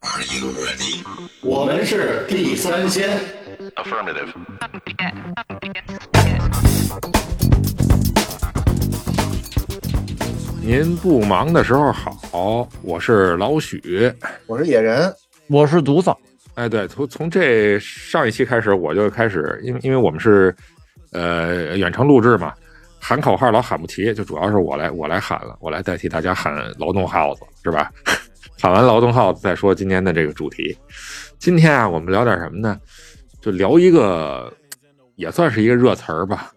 Are you ready？我们是地三鲜。Affirmative. 您不忙的时候好，我是老许。我是野人，我是独子，哎，对，从从这上一期开始，我就开始，因为因为我们是呃远程录制嘛，喊口号老喊不齐，就主要是我来我来喊了，我来代替大家喊劳动号子，是吧？喊完劳动号再说今天的这个主题。今天啊，我们聊点什么呢？就聊一个也算是一个热词儿吧。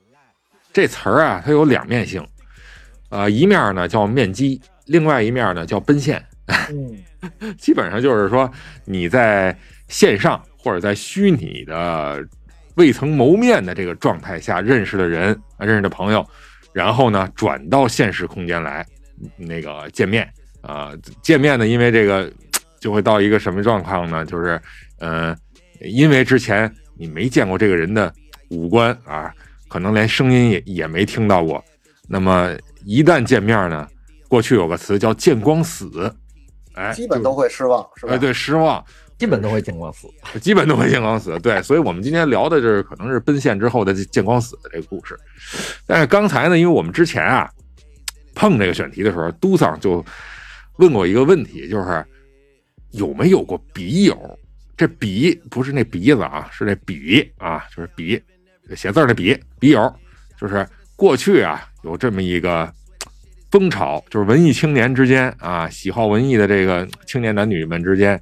这词儿啊，它有两面性，呃，一面呢叫面基，另外一面呢叫奔现。嗯，基本上就是说你在线上或者在虚拟的未曾谋面的这个状态下认识的人、认识的朋友，然后呢转到现实空间来那个见面啊、见面呢，因为这个就会到一个什么状况呢？就是呃，因为之前你没见过这个人的五官啊，可能连声音也也没听到过，那么一旦见面呢，过去有个词叫见光死。哎，基本都会失望，是吧？哎，对，失望，基本都会见光死。基本都会见光死。对，所以我们今天聊的就是可能是奔现之后的见光死的这个故事。但是刚才呢，因为我们之前啊碰这个选题的时候，嘟桑就问过一个问题，就是有没有过笔友？这笔不是那鼻子啊，是那笔啊，就是笔，写字儿那笔，笔友，就是过去啊有这么一个风潮，就是文艺青年之间啊，喜好文艺的这个青年男女们之间，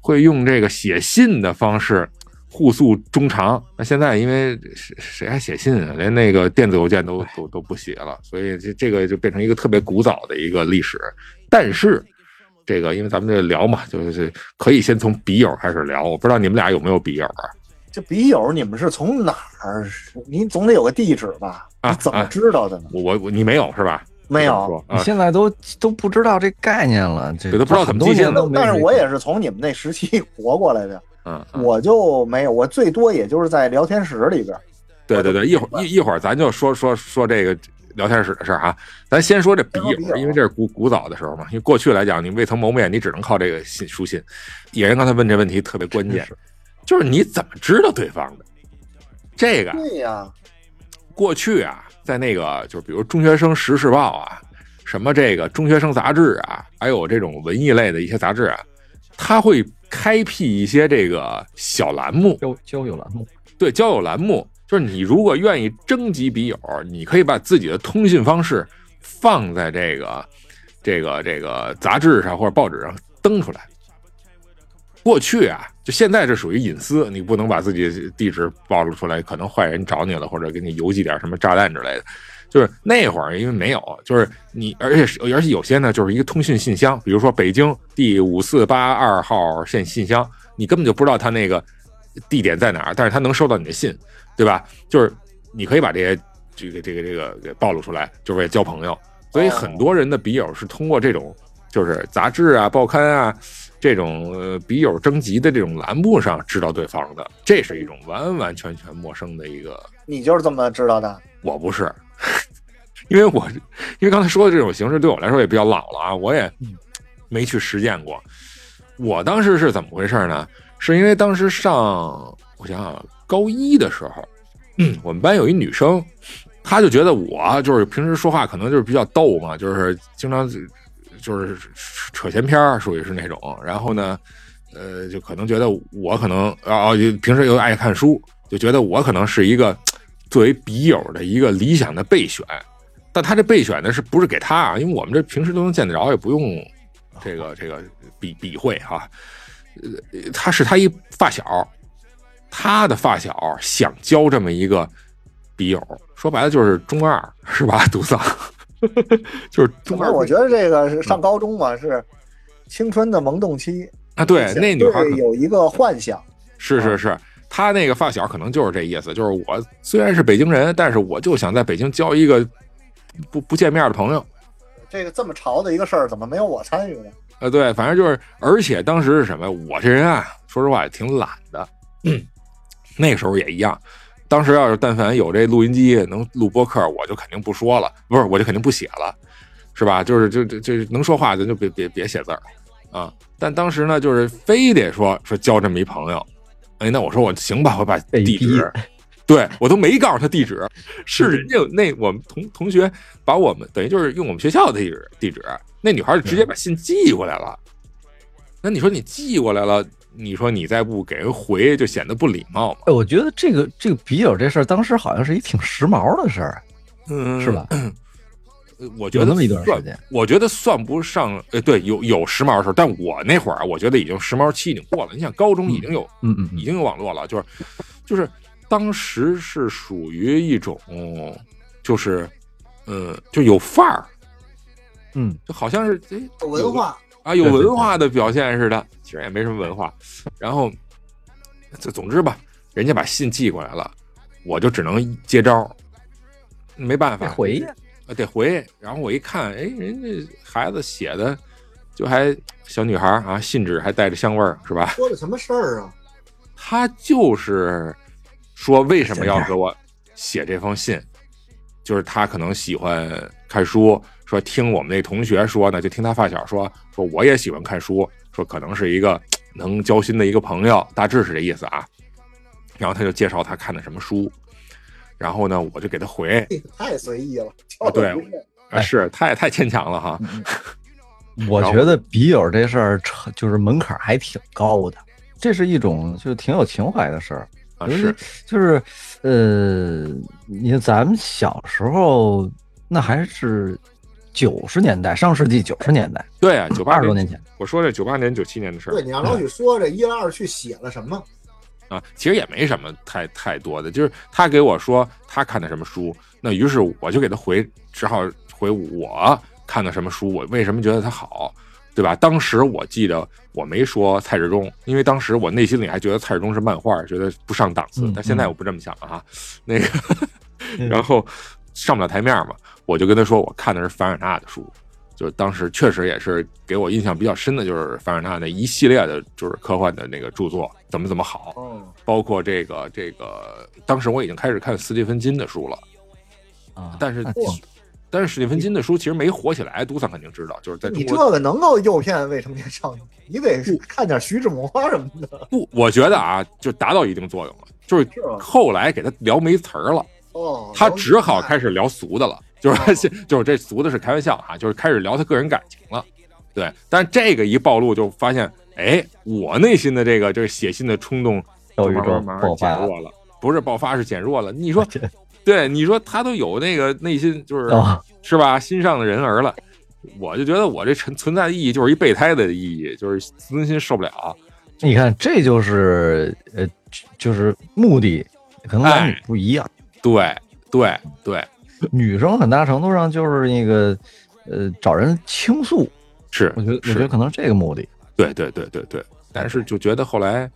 会用这个写信的方式互诉衷肠。那现在因为谁谁还写信啊？连那个电子邮件都都都不写了，所以这这个就变成一个特别古早的一个历史。但是这个因为咱们这聊嘛，就是可以先从笔友开始聊。我不知道你们俩有没有笔友啊？这笔友你们是从哪儿？您总得有个地址吧？啊你怎么啊知道的呢？我我我你没有是吧？没有，啊你，现在都都不知道这概念了，这对都不知道怎么很多寄信年都没但是我也是从你们那时期 活过来的，嗯，嗯我就没有，我最多也就是在聊天室里边。对对对，一会儿一一会儿咱就说说说这个聊天室的事儿啊。咱先说这笔友，因为这是古古早的时候嘛。因为过去来讲，你未曾谋面，你只能靠这个信书信。野人刚才问这问题特别关键，就是你怎么知道对方的？这个对呀，过去啊，在那个就是比如中学生时事报啊，什么这个中学生杂志啊，还有这种文艺类的一些杂志啊，他会开辟一些这个小栏目，交交友栏目，对交友栏目，就是你如果愿意征集笔友，你可以把自己的通信方式放在这个这个这个杂志上或者报纸上登出来。过去啊，就现在这属于隐私，你不能把自己地址暴露出来，可能坏人找你了，或者给你邮寄点什么炸弹之类的。就是那会儿因为没有，就是你，而且而且有些呢，就是一个通讯信箱，比如说北京第五四八二号线信箱，你根本就不知道他那个地点在哪儿，但是他能收到你的信，对吧？就是你可以把这些这个这个这个给暴露出来，就是为了交朋友。所以很多人的笔友是通过这种就是杂志啊、报刊啊这种呃笔友征集的这种栏目上知道对方的，这是一种完完全全陌生的一个。你就是这么知道的？我不是，因为我因为刚才说的这种形式对我来说也比较老了啊，我也没去实践过。我当时是怎么回事呢？是因为当时上我想想高一的时候，我们班有一女生，她就觉得我就是平时说话可能就是比较逗嘛，就是经常就是扯闲篇儿，属于是那种。然后呢，呃，就可能觉得我可能啊，就平时又爱看书，就觉得我可能是一个作为笔友的一个理想的备选。但他这备选呢，是不是给他啊？因为我们这平时都能见得着，也不用这个这个笔笔会哈。呃，他是他一发小，他的发小想交这么一个笔友，说白了就是中二，是吧？独桑，就是中二。我觉得这个是上高中嘛，是青春的萌动期。啊，对，那女孩有一个幻想，是是是，他那个发小可能就是这意思，就是我虽然是北京人，但是我就想在北京交一个不不见面的朋友。这个这么潮的一个事儿，怎么没有我参与呢？呃，对，反正就是，而且当时是什么？我这人啊，说实话也挺懒的，那个时候也一样。当时要是但凡有这录音机能录播客，我就肯定不说了，不是，我就肯定不写了，是吧？就是就就就能说话，咱就别别别写字儿，啊。但当时呢，就是非得说说交这么一朋友，哎，那我说我行吧，我把地址，对我都没告诉他地址，是人家那我们同同学把我们等于就是用我们学校的地址地址，那女孩就直接把信寄过来了。那你说你寄过来了，你说你再不给人回，就显得不礼貌嘛？哎，我觉得这个这个笔友这事儿，当时好像是一挺时髦的事儿，嗯，是吧？我觉得有那么一段时间，我觉得算不上，呃，对，有有时髦的时候，但我那会儿啊，我觉得已经时髦期已经过了。你想，高中已经有、嗯嗯嗯，已经有网络了，就是就是当时是属于一种，就是嗯，就有范儿，嗯，就好像是哎有文化，啊，有文化的表现似的，其实也没什么文化。然后，这总之吧，人家把信寄过来了，我就只能接招，没办法得回，啊，得回。然后我一看，哎，人家孩子写的就还小女孩啊，信纸还带着香味儿，是吧？说的什么事儿啊？他就是说为什么要给我写这封信，就是他可能喜欢看书，说听我们那同学说呢，就听他发小说，说我也喜欢看书，说可能是一个 能交心的一个朋友，大致是这意思啊。然后他就介绍他看的什么书，然后呢，我就给他回，太随意了，啊对。跳着不啊，是太太牵强了哈，我觉得笔友这事儿就是门槛还挺高的，这是一种就挺有情怀的事儿。啊是就是呃，你看咱们小时候那还是九十年代，上世纪九十年代，对啊，九八，二十多年前。我说这九八年九七年的事儿对，你让老许说这一来二去写了什么？啊，其实也没什么太太多的，就是他给我说他看的什么书，那于是我就给他回，只好回我看的什么书，我为什么觉得他好，对吧？当时我记得我没说蔡志忠，因为当时我内心里还觉得蔡志忠是漫画，觉得不上档次嗯，但现在我不这么想了哈。那个，然后上不了台面嘛，我就跟他说我看的是凡尔纳的书。就是当时确实也是给我印象比较深的，就是凡尔纳那一系列的，就是科幻的那个著作怎么怎么好，嗯，包括这个这个，当时我已经开始看斯蒂芬金的书了，啊，但是但是史蒂芬金的书其实没火起来，杜桑肯定知道，就是在你中国这个能够诱骗未成年少女，你得看点徐志摩什么的，不，我觉得啊，就达到一定作用了，就是？后来给他聊没词儿了，哦，他只好开始聊俗的了，就是就是这俗的是开玩笑啊，就是开始聊他个人感情了，对，但是这个一暴露就发现，哎，我内心的这个就是写信的冲动慢慢慢慢爆发减弱了，不是爆发是减弱了，你说。对，你说他都有那个内心，就是、啊是吧，心上的人儿了。我就觉得我这存存在的意义就是一备胎的意义，就是自尊心受不了。你看，这就是呃，就是目的，可能男女不一样。对对对，女生很大程度上就是那个呃，找人倾诉。是，我觉得，我觉得可能这个目的对对对对对。但是就觉得后来，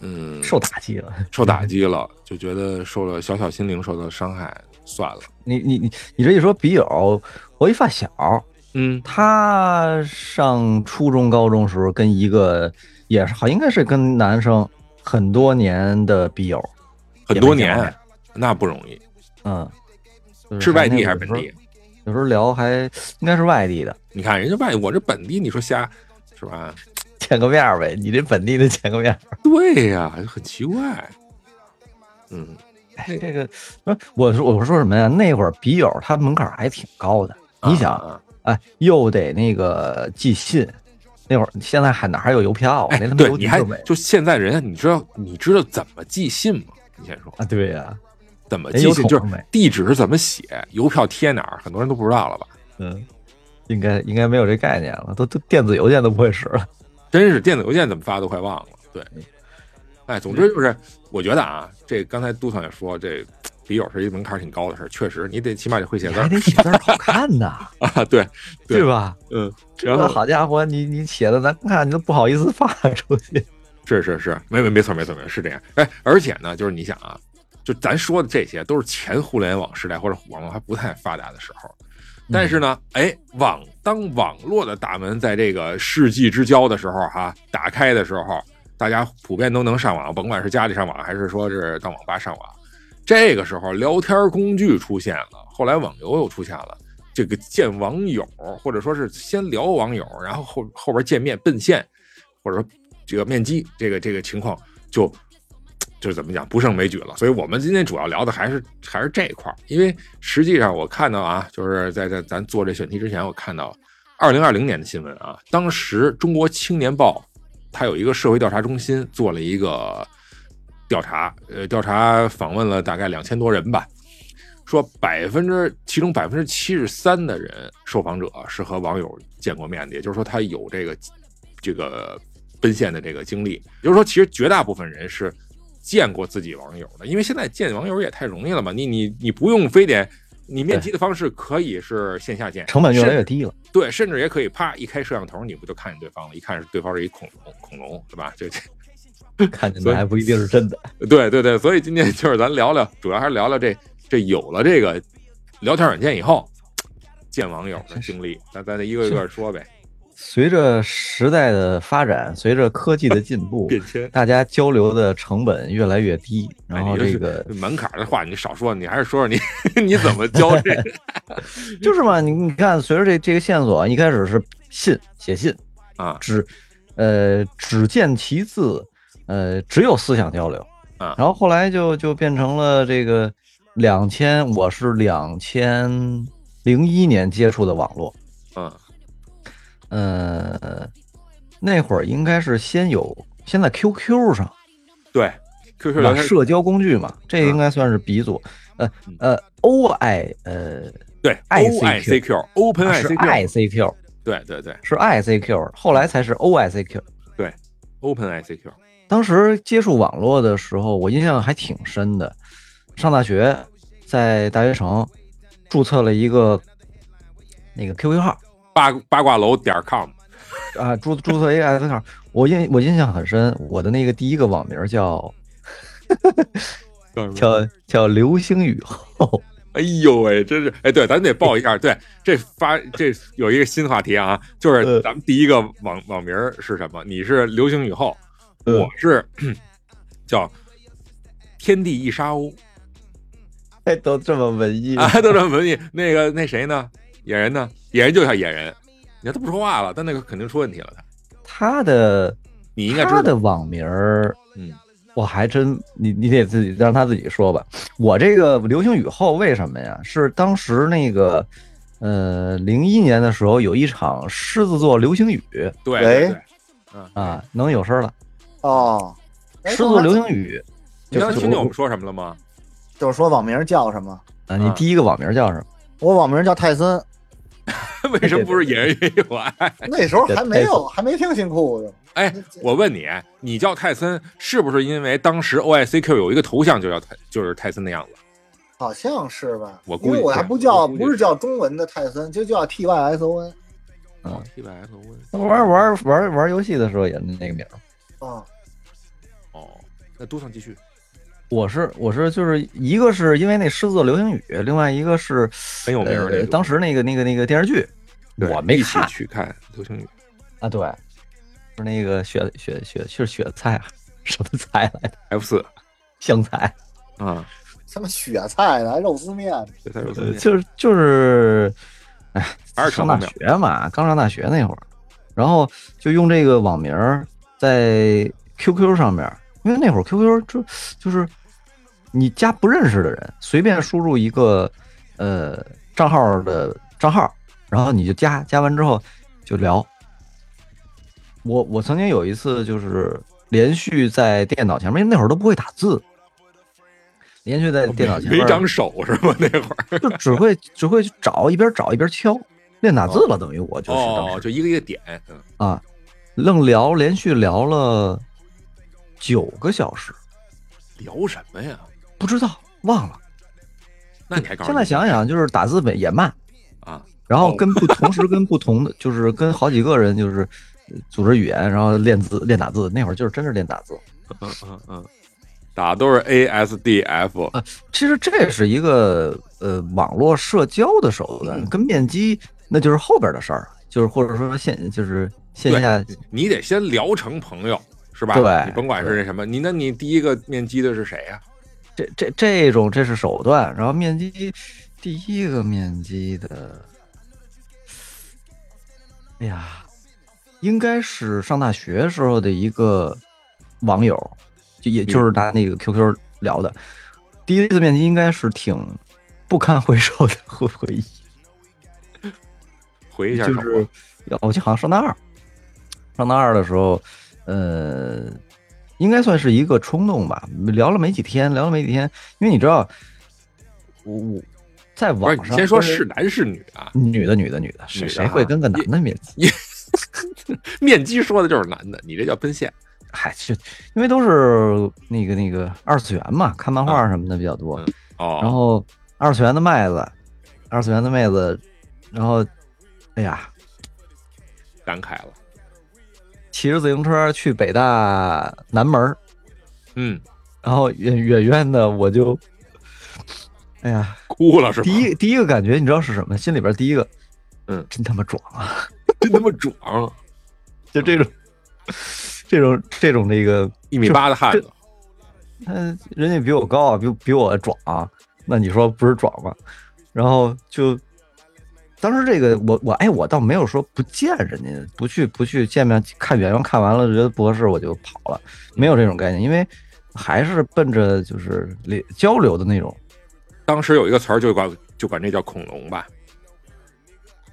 嗯，受打击了。受打击了，就觉得受了小小心灵受到伤害，算了。你你你你这一说笔友，我一发小，嗯他上初中、高中时候跟一个也是好，应该是跟男生很多年的笔友，很多年，那不容易。嗯，就是外地还是本地？有时候聊还应该是外地的，你看人家外，我这本地，你说瞎是吧？见个面儿呗。你这本地的见个面儿，对呀、很奇怪。嗯，哎，这个我说我说什么呀？那会儿笔友他门槛还挺高的，你想，啊哎，又得那个寄信，那会儿现在还哪还有邮票啊？对，你还就现在人，你知道你知道怎么寄信吗？你先说啊？对呀、怎么寄信，就是地址是怎么写，邮票贴哪儿，很多人都不知道了吧？嗯，应该应该没有这概念了，都都电子邮件都不会使了。真是电子邮件怎么发都快忘了。对，哎，总之就是我觉得啊，这刚才杜总也说，这笔友是一门槛挺高的事儿，确实你得起码得会写字你还得写字儿好看呐，啊，对，对对吧？嗯，这然后好家伙，你你写的难看，你都不好意思发出去。是是是，没没没错没错没错，是这样。哎，而且呢，就是你想啊，就咱说的这些都是前互联网时代或者网络还不太发达的时候，但是呢，哎，网当网络的大门在这个世纪之交的时候哈、打开的时候，大家普遍都能上网，甭管是家里上网还是说是到网吧上网，这个时候聊天工具出现了，后来网游又出现了。这个见网友，或者说是先聊网友，然后后后边见面奔现，或者说这个面基，这个这个情况就就是怎么讲不胜枚举了。所以我们今天主要聊的还是还是这一块儿，因为实际上我看到啊，就是在在咱做这选题之前，我看到二零二零年的新闻啊，当时中国青年报它有一个社会调查中心做了一个调查，呃，调查访问了大概两千多人吧。说百分之其中百分之七十三的人受访者是和网友见过面的，也就是说他有这个这个奔现的这个经历。也就是说，其实绝大部分人是见过自己网友的，因为现在见网友也太容易了嘛，你你你不用非得你面基的方式可以是线下见，成本越来越低了。对，甚至也可以啪一开摄像头，你不就看见对方了？一看是对方是一恐龙，恐龙是吧？这这 看见所以的还不一定是真的。对对对，所以今天就是咱聊聊，主要还是聊聊这这有了这个聊天软件以后见网友的经历，咱咱一个一个说呗，随着时代的发展，随着科技的进步，变迁。大家交流的成本越来越低，然后这个 门槛的话你少说，你还是说说你 你怎么交这个就是嘛，你你看，随着这这个线索，一开始是信写信，啊只呃只见其字，呃只有思想交流啊然后后来就就变成了这个两千，我是两千零一年接触的网络，嗯呃那会儿应该是先有先在 QQ 上。对，QQ？聊天社交工具嘛，这应该算是鼻祖。呃嗯呃，O I 呃对 O I C Q Open ICQ I C Q 对对对是 I C Q，后来才是 O I C Q 对。Open ICQ 当时接触网络的时候，我印象还挺深的。上大学，在大学城注册了一个那个 QQ 号八八卦楼点 com 啊，注注册一个 IC 号，我印我印象很深。我的那个第一个网名叫叫叫流星雨后。哎呦喂，真是哎，对，咱得报一下，对，这发这有一个新话题啊，就是呃咱们第一个网网名是什么？你是流星雨后，呃我是叫天地一沙鸥哎，都这么文艺啊，都这么文艺。那个那谁呢？野人呢？野人就叫野人，你看他不说话了，但那个肯定出问题了。他他的你应该知道，他的网名儿，嗯，我还真你你得自己让他自己说吧。我这个流星雨后为什么呀？是当时那个呃零一年的时候有一场狮子座流星雨对对对，嗯，啊，能有声了。哦，哎狮子座流星雨你刚听见我们说什么了吗？就是说网名叫什么？啊，你啊第一个网名叫什么？我网名叫泰森，为什么不是野人也有爱？那时候还没有，还没听新裤子。哎，我问你，你叫泰森是不是因为当时 OICQ 有一个头像就叫泰，就是泰森的样子？好像是吧？我估计因为我还不叫，不是叫中文的泰森，就叫 T Y S O N 嗯，T Y S O N 玩玩玩玩游戏的时候也那个名儿。啊。哦，那都上继续。我是我是就是一个是因为那狮子座流星雨，另外一个是很有名的呃当时那个那个那个电视剧，我没一起看去看流星雨。啊，对，是那个雪雪雪是雪菜啊，什么菜来着？F 四 香菜，啊，什么雪菜的，还肉丝面，就是就是，哎，还是上大学嘛，刚上大学那会儿，然后就用这个网名在 QQ 上面，因为那会儿 QQ 就就是你加不认识的人，随便输入一个呃账号的账号，然后你就加，加完之后就聊。我我曾经有一次就是连续在电脑前面，那会儿都不会打字，连续在电脑前面没长手是吗？那会儿就只会只会去找，一边找一边敲，练打字了，等于我就是当哦，就一个一个点，嗯，啊，愣聊，连续聊了九个小时，聊什么呀？不知道忘了。那你还现在想想，就是打字也慢，啊？然后跟不 同时跟不同的，就是跟好几个人就是呃组织语言，然后练字练打字。那会儿就是真是练打字。嗯嗯嗯，打都是 A S D F，其实这是一个呃网络社交的手段，跟面基那就是后边的事儿，就是或者说线就是线下你得先聊成朋友是吧？对你甭管是那什么，你那你第一个面基的是谁呀？这这这种这是手段，然后面基第一个面基的哎呀，应该是上大学时候的一个网友，就也就是拿那个 QQ 聊的。第一次面基应该是挺不堪回首的回回忆，回忆一下手就是我记得好像上大二，上大二的时候，呃，应该算是一个冲动吧。聊了没几天，聊了没几天，因为你知道，我我在网上先说是男是女啊？女的，女的，女的，谁谁会跟个男的面基？面基说的就是男的，你这叫奔现。嗨，就因为都是那个那个二次元嘛，看漫画什么的比较多。嗯哦，然后二次元的妹子，二次元的妹子，然后哎呀，感慨了。骑着自行车去北大南门儿，嗯，然后远远远的我就，哎呀，哭了是吧？第一第一个感觉你知道是什么？心里边第一个，嗯，真他妈壮啊！真他妈壮，就这种，这种这种这个，一米八的汉子。嗯，人家比我高啊，比比我壮啊，那你说不是壮吗？然后就当时这个我我哎，我倒没有说不见人家，不去不去见面看远远看完了觉得不合适我就跑了，没有这种概念，因为还是奔着就是交交流的那种。当时有一个词儿就管就管这叫恐龙吧，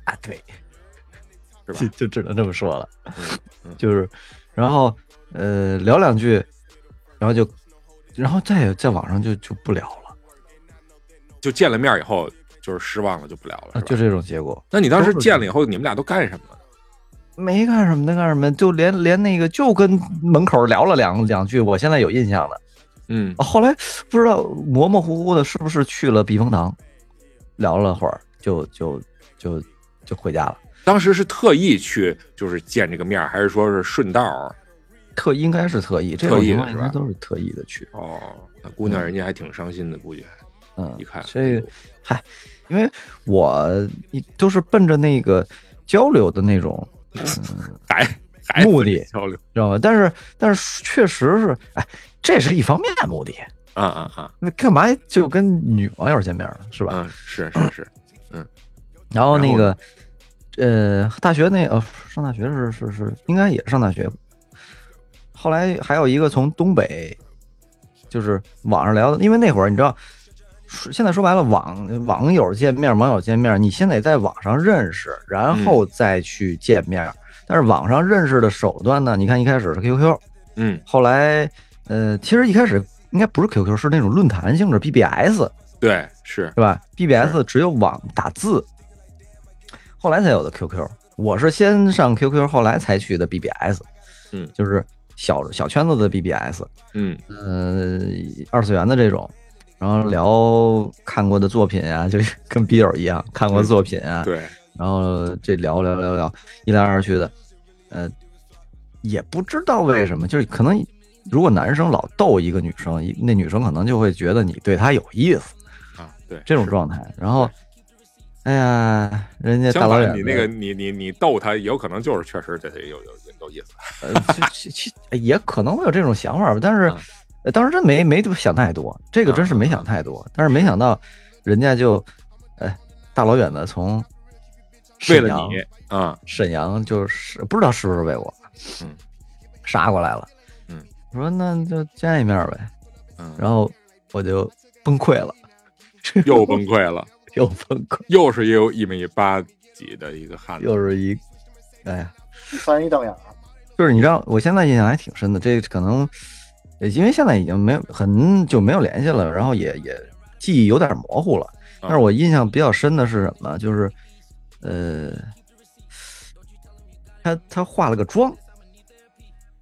啊，对，是吧？就？就只能这么说了，嗯就是然后呃聊两句，然后就然后再在网上就就不聊了，就见了面以后就是失望了，就不聊了，就这种结果。那你当时见了以后，你们俩都干什么了？没干什么能，干什么？就连连那个就跟门口聊了两两句，我现在有印象的。嗯啊后来不知道模模糊糊的，是不是去了避风塘，聊了会儿，就就就就回家了。当时是特意去就是见这个面，还是说是顺道？特应该是特意，这特种情况意是吧应该都是特意的去。哦，那姑娘人家还挺伤心的，估计嗯一，看这个嗨，因为我一都是奔着那个交流的那种 还还目的交流知道吧？但是但是确实是，哎，这是一方面的目的。啊啊啊，那干嘛就跟女网友见面了？是吧？嗯，是是是，嗯然后那个，呃，大学那呃，上大学是是是，应该也是上大学。后来还有一个从东北，就是网上聊的，因为那会儿你知道，说现在说白了，网网友见面，网友见面，你先得在网上认识，然后再去见面。但是网上认识的手段呢，你看一开始是 QQ，嗯，后来呃，其实一开始应该不是 QQ，是那种论坛性质 BBS，对，是。是吧？BBS 只有网打字，后来才有的 QQ。我是先上 QQ，后来才去的 BBS，嗯，就是小小圈子的 BBS，嗯。呃，二次元的这种，然后聊看过的作品啊，就跟笔友一样，看过的作品啊，对，然后这聊聊聊聊，一来二去的，呃，也不知道为什么，就是可能如果男生老逗一个女生，那女生可能就会觉得你对她有意思。啊，对，这种状态。然后，哎呀，人家大老远你那个你你你逗他，有可能就是确实对他有有有意思。呃，其其其也可能会有这种想法吧，但是当时真没没想太多，这个真是没想太多。但是没想到，人家就，哎，大老远的从为了沈阳你啊，沈阳就是不知道是不是为我，嗯，杀过来了，嗯，我说那就见一面呗，嗯，然后我就崩溃了，又崩溃了，又崩溃，又是有一米八几的一个汉子，又是一，哎呀。翻一瞪眼儿，就是你知道，我现在印象还挺深的。这可能，呃因为现在已经没有很久没有联系了，然后也也记忆有点模糊了。但是我印象比较深的是什么？就是，呃，他他化了个妆，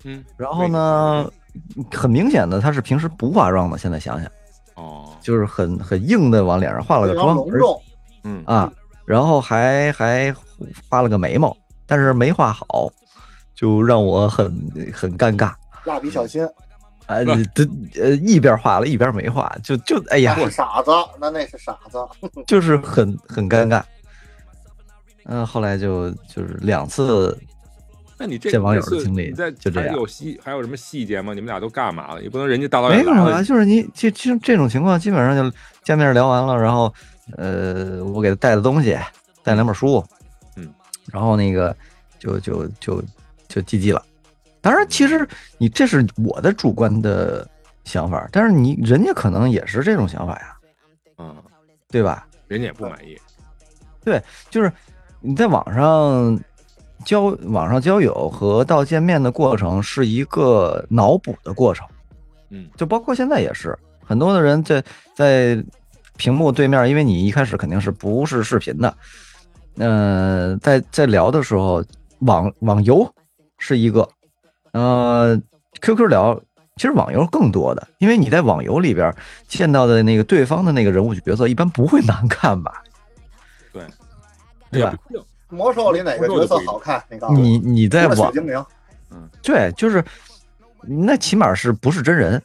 嗯，然后呢，很明显的他是平时不化妆的。现在想想，哦，就是很很硬的往脸上化了个妆，而，嗯啊，然后还还画了个眉毛，但是没画好，就让我很很尴尬。蜡笔小新，啊，这呃一边画了一边没画，就就哎呀，那是傻子，那那是傻子，就是很很尴尬。嗯、后来就就是两次，那你这见网友的经历就这样还有细还有什么细节吗？你们俩都干嘛了？也不能人家大老没有啊，远来了，就是你这这这种情况，基本上就见面聊完了，然后呃，我给他带的东西，带两本书，嗯，然后那个就就就就 GG 了。当然，其实你这是我的主观的想法，但是你人家可能也是这种想法呀，嗯，对吧？人家也不满意。对就是你在网上交网上交友和到见面的过程是一个脑补的过程，嗯，就包括现在也是，很多的人在在屏幕对面，因为你一开始肯定是不是视频的，呃，在在聊的时候，网网游是一个，呃，QQ 聊。其实网游更多的，因为你在网游里边见到的那个对方的那个人物角色，一般不会难看吧？对，对吧魔兽里哪个角色好看？你告诉我。你你在网雪精灵，对，就是那起码是不是真人，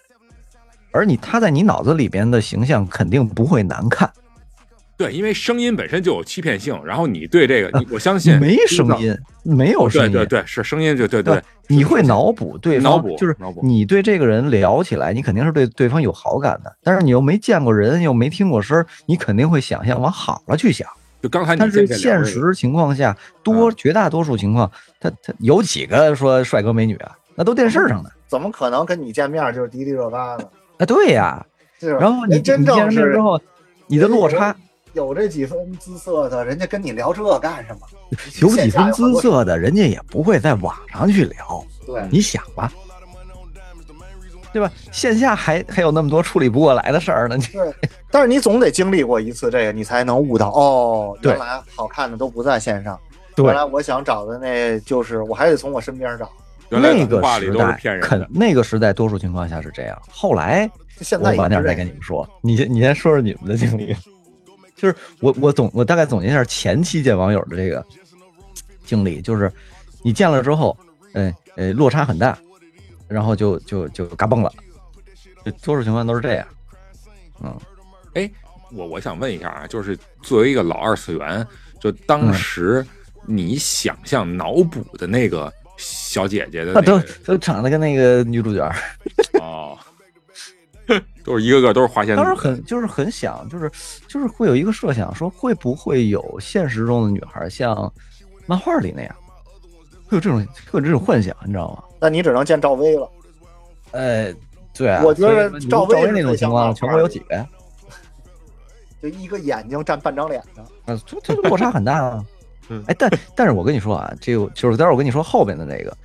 而你他在你脑子里边的形象肯定不会难看，对，因为声音本身就有欺骗性，然后你对这个，你我相信没声音，没有声音，对对对，是声音，就对对对，你会脑补对脑补，方就是脑补，你对这个人聊起来，你肯定是对对方有好感的，但是你又没见过人，又没听过声儿，你肯定会想象往好了去想。就刚才你但是现实情况下，多绝大多数情况，他他有几个说帅哥美女啊？那都电视上的。怎么可能跟你见面就是迪丽热巴呢？啊，对呀，然后你真正是之后，你的落差有这几分姿色的，人家跟你聊这干什么？有几分姿色的，人家也不会在网上去聊。对，你想吧，对吧？线下还还有那么多处理不过来的事儿呢。你对，但是你总得经历过一次这个，你才能悟到哦，原来好看的都不在线上。对原来我想找的那就是我还得从我身边找。原来那个时代都是骗人肯，那个时代多数情况下是这样。后来现在我晚点再跟你们说，你先你先说说你们的经历。就是我我总我大概总结一下前期见网友的这个经历，就是你见了之后，嗯呃落差很大，然后就就就嘎嘣了，就多数情况都是这样。嗯，哎，我我想问一下啊，就是作为一个老二次元，就嗯当时你想象脑补的那个小姐姐的啊都那个都长得跟那个女主角，哦，都是一个个都是花仙子当时很就是很想，就是就是会有一个设想，说会不会有现实中的女孩像漫画里那样，会有这种会有这种幻想，你知道吗？那你只能见赵薇了。呃，对啊，我觉得赵薇赵薇那种情况，全国有几个呀？就一个眼睛占半张脸的，啊，这这落差很大啊嗯。哎，但但是我跟你说啊，这个就是待会儿我跟你说后边的那个，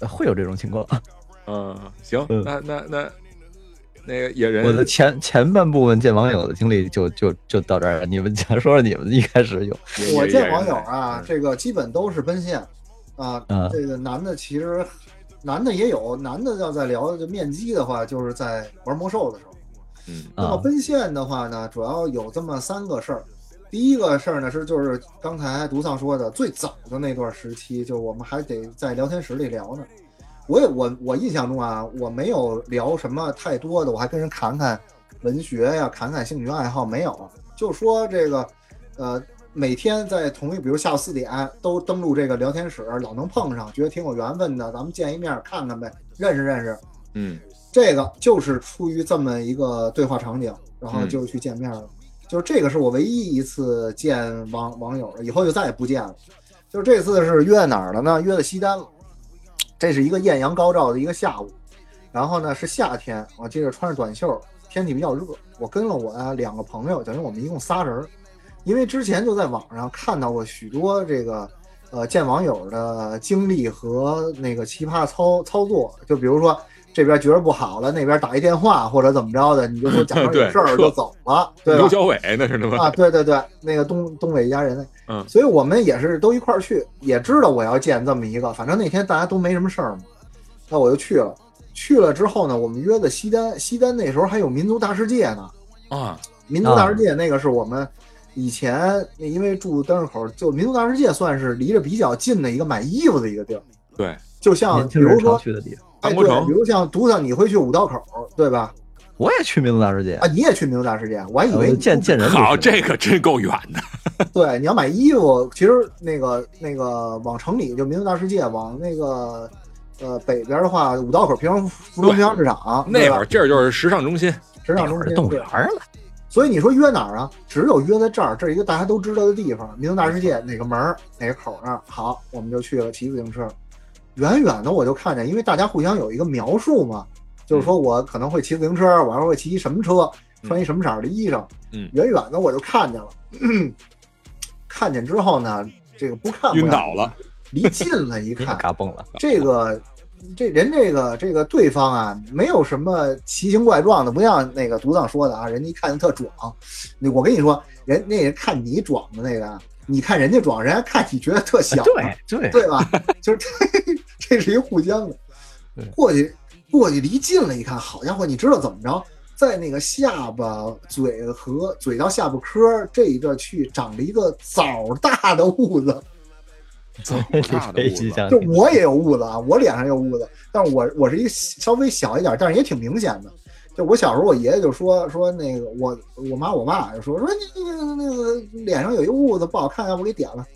呃会有这种情况。嗯，行，嗯那那那那个野人，我的前前半部分见网友的经历就就就到这儿了，你们讲说说你们一开始有我见网友啊，嗯这个基本都是奔现啊嗯。这个男的其实男的也有，男的要在聊就面基的话，就是在玩魔兽的时候。嗯那么啊奔现的话呢，主要有这么三个事儿。第一个事儿呢是就是刚才独丧说的最早的那段时期，就我们还得在聊天室里聊呢。我也我我印象中啊，我没有聊什么太多的，我还跟人侃侃文学呀，侃侃兴趣爱好没有，就说这个呃每天在同一，比如下午四点都登录这个聊天室，老能碰上，觉得挺有缘分的，咱们见一面看看呗，认识认识。嗯这个就是出于这么一个对话场景，然后嗯就去见面了。就是这个是我唯一一次见网网友了，以后就再也不见了。就是这次是约在哪儿了呢？约在西单了。这是一个艳阳高照的一个下午，然后呢是夏天，我记着穿着短袖，天气比较热。我跟了我两个朋友，等于我们一共仨人。因为之前就在网上看到过许多这个呃见网友的经历和那个奇葩操操作，就比如说这边觉得不好了，那边打一电话或者怎么着的，你就说假装 有事儿就走了，对吧刘？小伟那是啊，对对对，那个东东北一家人，嗯所以我们也是都一块儿去，也知道我要见这么一个，反正那天大家都没什么事儿嘛，那我就去了。去了之后呢，我们约的西单，西单那时候还有民族大世界呢，啊，民族大世界那个是我们以前因为住灯市口，就民族大世界算是离着比较近的一个买衣服的一个地儿，对，就像比如说，去的地方。哎，韩国城对，比如像独特，你会去五道口，对吧？我也去民族大世界啊，，你也去民族大世界，我还以为你见见人就好，这可真够远的，对，你要买衣服，其实那个那个往城里就民族大世界，往那个呃北边的话，五道口平房服装平房市场，那会儿这儿就是时尚中心，时尚中心动物园了。所以你说约哪儿啊？只有约在这儿，这是一个大家都知道的地方，民族大世界哪个门儿哪个口儿那儿，好，我们就去了，骑自行车。远远的我就看见，因为大家互相有一个描述嘛，就是说我可能会骑自行车，我还会骑一什么车，穿一什么色儿的衣裳。嗯远远的我就看见了，看见之后呢，这个不看不晕倒了，离近了一看，嘎嘣了，这个这人这个这个对方啊，没有什么奇形怪状的，不像那个独藏说的啊，人家一看就特壮。那我跟你说，人那人看你壮的那个，你看人家壮，人家看你觉得特小，对对，对吧？就是这这是一互相的。过去过去离近了一看，好家伙，你知道怎么着？在那个下巴、嘴和嘴到下巴颏这一段去长了一个枣大的痦子，枣大的痦子就我也有痦子啊，我脸上有痦子，但是我我是一个稍微小一点，但是也挺明显的。就我小时候，我爷爷就说说那个我我妈我爸就说说你那个那个脸上有一痦子不好看，要不给点了。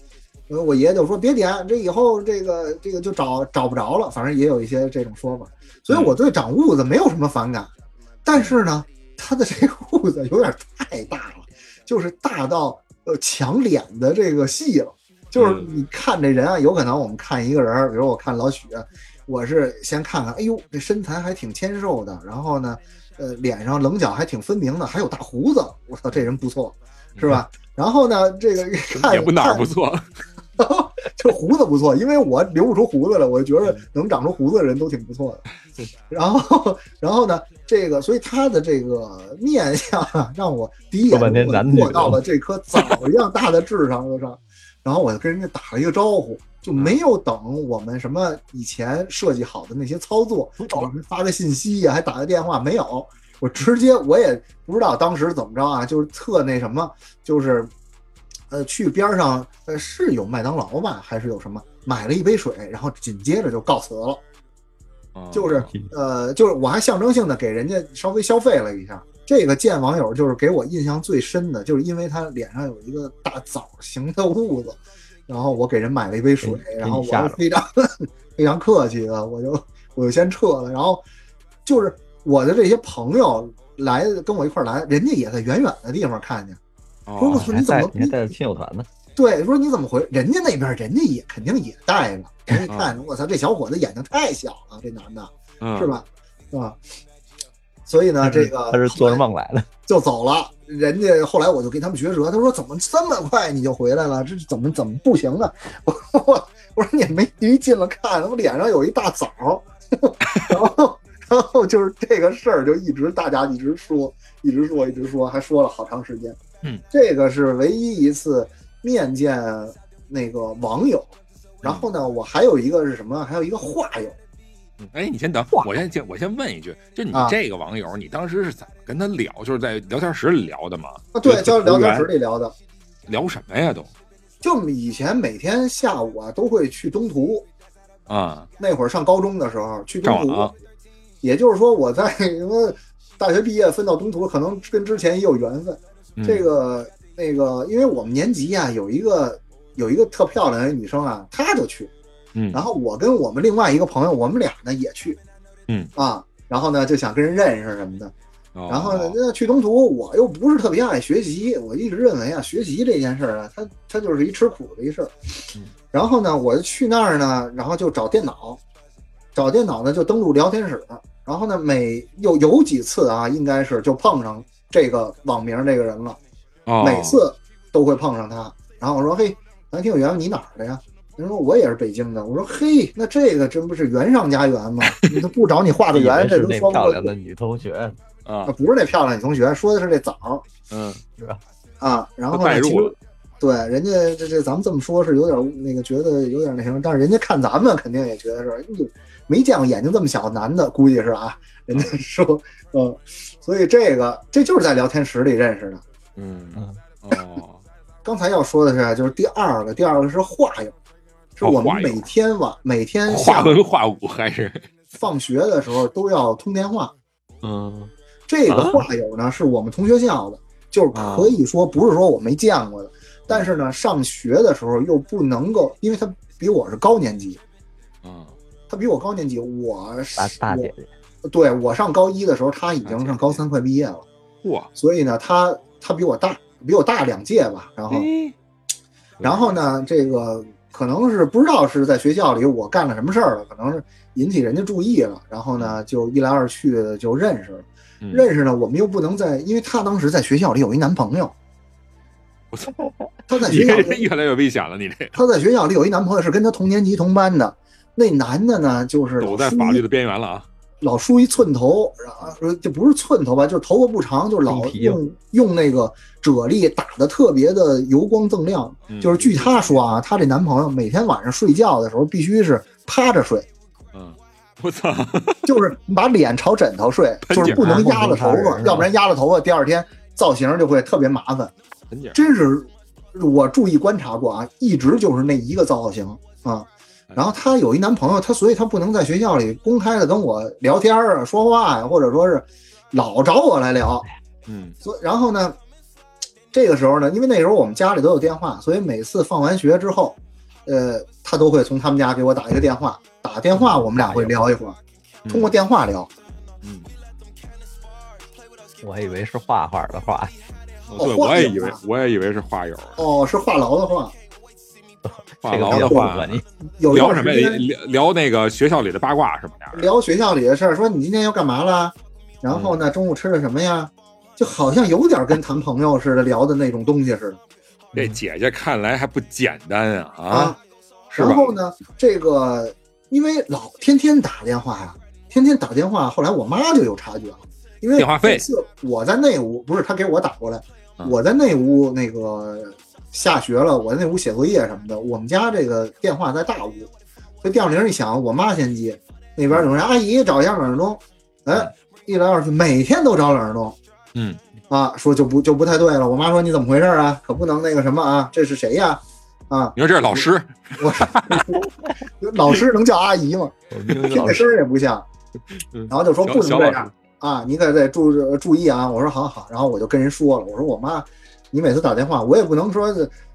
呃，我爷爷就说别点，这以后这个这个就找找不着了，反正也有一些这种说法。所以我对长痦子没有什么反感，但是呢，他的这个痦子有点太大了，就是大到呃抢脸的这个戏了。就是你看这人啊，有可能我们看一个人，比如我看老许，我是先看看，哎呦，这身材还挺纤瘦的，然后呢，呃，脸上棱角还挺分明的，还有大胡子，我操，这人不错，是吧？然后呢，这个看也不哪儿不错，就胡子不错，因为我留不出胡子来，我觉得能长出胡子的人都挺不错的。然后，然后呢，这个，所以他的这个面相啊，让我第一眼说半天我男的女的落到了这颗枣一样大的智商上。然后我就跟人家打了一个招呼，就没有等我们什么以前设计好的那些操作，我们发个信息呀、还打个电话，没有。我直接我也不知道当时怎么着啊，就是特那什么，就是呃去边上呃是有麦当劳吧，还是有什么买了一杯水，然后紧接着就告辞了。就是呃，就是我还象征性的给人家稍微消费了一下。这个见网友就是给我印象最深的，就是因为他脸上有一个大枣形的痦子，然后我给人买了一杯水，然后我非常 非常客气的，我就我就先撤了。然后就是我的这些朋友来跟我一块来，人家也在远远的地方看见，说我哦操，你怎么你还带着亲友团呢？对，说你怎么回？人家那边人家也肯定也带了，人家看，我操，这小伙子眼睛太小了，这男的。嗯是？吧？啊，所以呢，这个他是做着梦来的，就走了。人家后来我就跟他们学舌，他说怎么这么快你就回来了？这怎么怎么不行呢？我我我说你没离近了看，我脸上有一大枣，然后然后就是这个事儿就一直大家一直说，一直说，一直说，还说了好长时间。嗯，这个是唯一一次面见那个网友。然后呢，我还有一个是什么？还有一个话友。嗯哎，你先等，我先先我先问一句，就你啊这个网友，你当时是怎么跟他聊？就是在聊天室里聊的吗？啊，对，就是聊天室里聊的。聊什么呀？都就以前每天下午啊都会去东图，啊，那会儿上高中的时候去东上网途，也就是说我在什么大学毕业分到东图，可能跟之前也有缘分。嗯。这个那个，因为我们年级啊有一个有一个特漂亮的女生啊，她就去，嗯。然后我跟我们另外一个朋友，我们俩呢也去，嗯。啊，然后呢就想跟人认识什么的，哦。然后呢，那去东途，我又不是特别爱学习，我一直认为啊，学习这件事儿啊，它它就是一吃苦的一事儿。嗯。然后呢，我就去那儿呢，然后就找电脑，找电脑呢就登录聊天室，然后呢每有有几次啊，应该是就碰上这个网名这个人了，哦每次都会碰上他。然后我说嘿，咱挺有缘分，你哪儿的呀？他说我也是北京的。我说嘿，那这个真不是缘上加缘吗？你都不找你画个以圆，为是那这都说不过去漂亮的女同学，啊啊，，不是那漂亮女同学，说的是这枣儿嗯，啊。然后呢，其实对人家这这咱们这么说，是有点那个觉得有点那什么，但是人家看咱们肯定也觉得是，哎呦，没见过眼睛这么小的男的，估计是啊。人家说，嗯，所以这个这就是在聊天室里认识的。嗯嗯哦，刚才要说的是，就是第二个，第二个是话友，是我们每天晚每天画下午文画武还是放学的时候都要通电话。嗯这个啊话友呢，是我们同学校的，就是可以说不是说我没见过的，但是呢，上学的时候又不能够，因为他比我是高年级，嗯他比我高年级，我是大大姐姐，我对我上高一的时候，他已经上高三快毕业了，哇所以呢，他他比我大，比我大两届吧。然后，哎然后呢，这个可能是不知道是在学校里我干了什么事儿了，可能是引起人家注意了。然后呢，就一来二去的就认识了。嗯认识呢，我们又不能在，因为他当时在学校里有一男朋友。我操，她在学校里，越来越危险了，你这他在学校里有一男朋友，是跟他同年级同班的。那男的呢，就是走在法律的边缘了啊！老梳一寸头，然后呃就不是寸头吧，就是头发不长，就是老用用那个啫喱打的特别的油光锃亮。嗯就是据她说啊，她这男朋友每天晚上睡觉的时候必须是趴着睡，嗯，我操，就是把脸朝枕头睡，就是不能压着头发，要不然压着头发，第二天造型就会特别麻烦。真是我注意观察过啊，一直就是那一个造型啊。然后她有一男朋友，她所以她不能在学校里公开的跟我聊天啊、说话呀、或者说是老找我来聊。嗯。所以然后呢，这个时候呢，因为那时候我们家里都有电话，所以每次放完学之后，呃，她都会从他们家给我打一个电话，打电话我们俩会聊一会儿，通过电话聊。嗯，我还以为是画画的画，对，哦我也以为我也以为是画友，哦，是话痨的话，画这个比较痨的话你，有聊什么聊聊那个学校里的八卦是吧？俩人聊学校里的事儿，说你今天要干嘛了？然后呢，中午吃的什么呀？就好像有点跟谈朋友似的聊的那种东西似的这姐姐看来还不简单啊啊！然？后呢，这个因为老天天打电话呀，天天打电话，后来我妈就有察觉了，因为电话费每次我在那屋，不是她给我打过来，嗯我在那屋那个下学了，我在那屋写作业什么的，我们家这个电话在大屋，所以电话铃一响，我妈先接，那边有人阿姨找一下冷日东，哎，一来二去，每天都找冷日东。嗯啊，说就不就不太对了。我妈说你怎么回事啊？可不能那个什么啊，这是谁呀？啊，你说这是老师，我老师能叫阿姨吗？听这声儿也不像嗯。然后就说不能这样啊，你可得注注意啊。我说好好，然后我就跟人说了，我说我妈，你每次打电话，我也不能说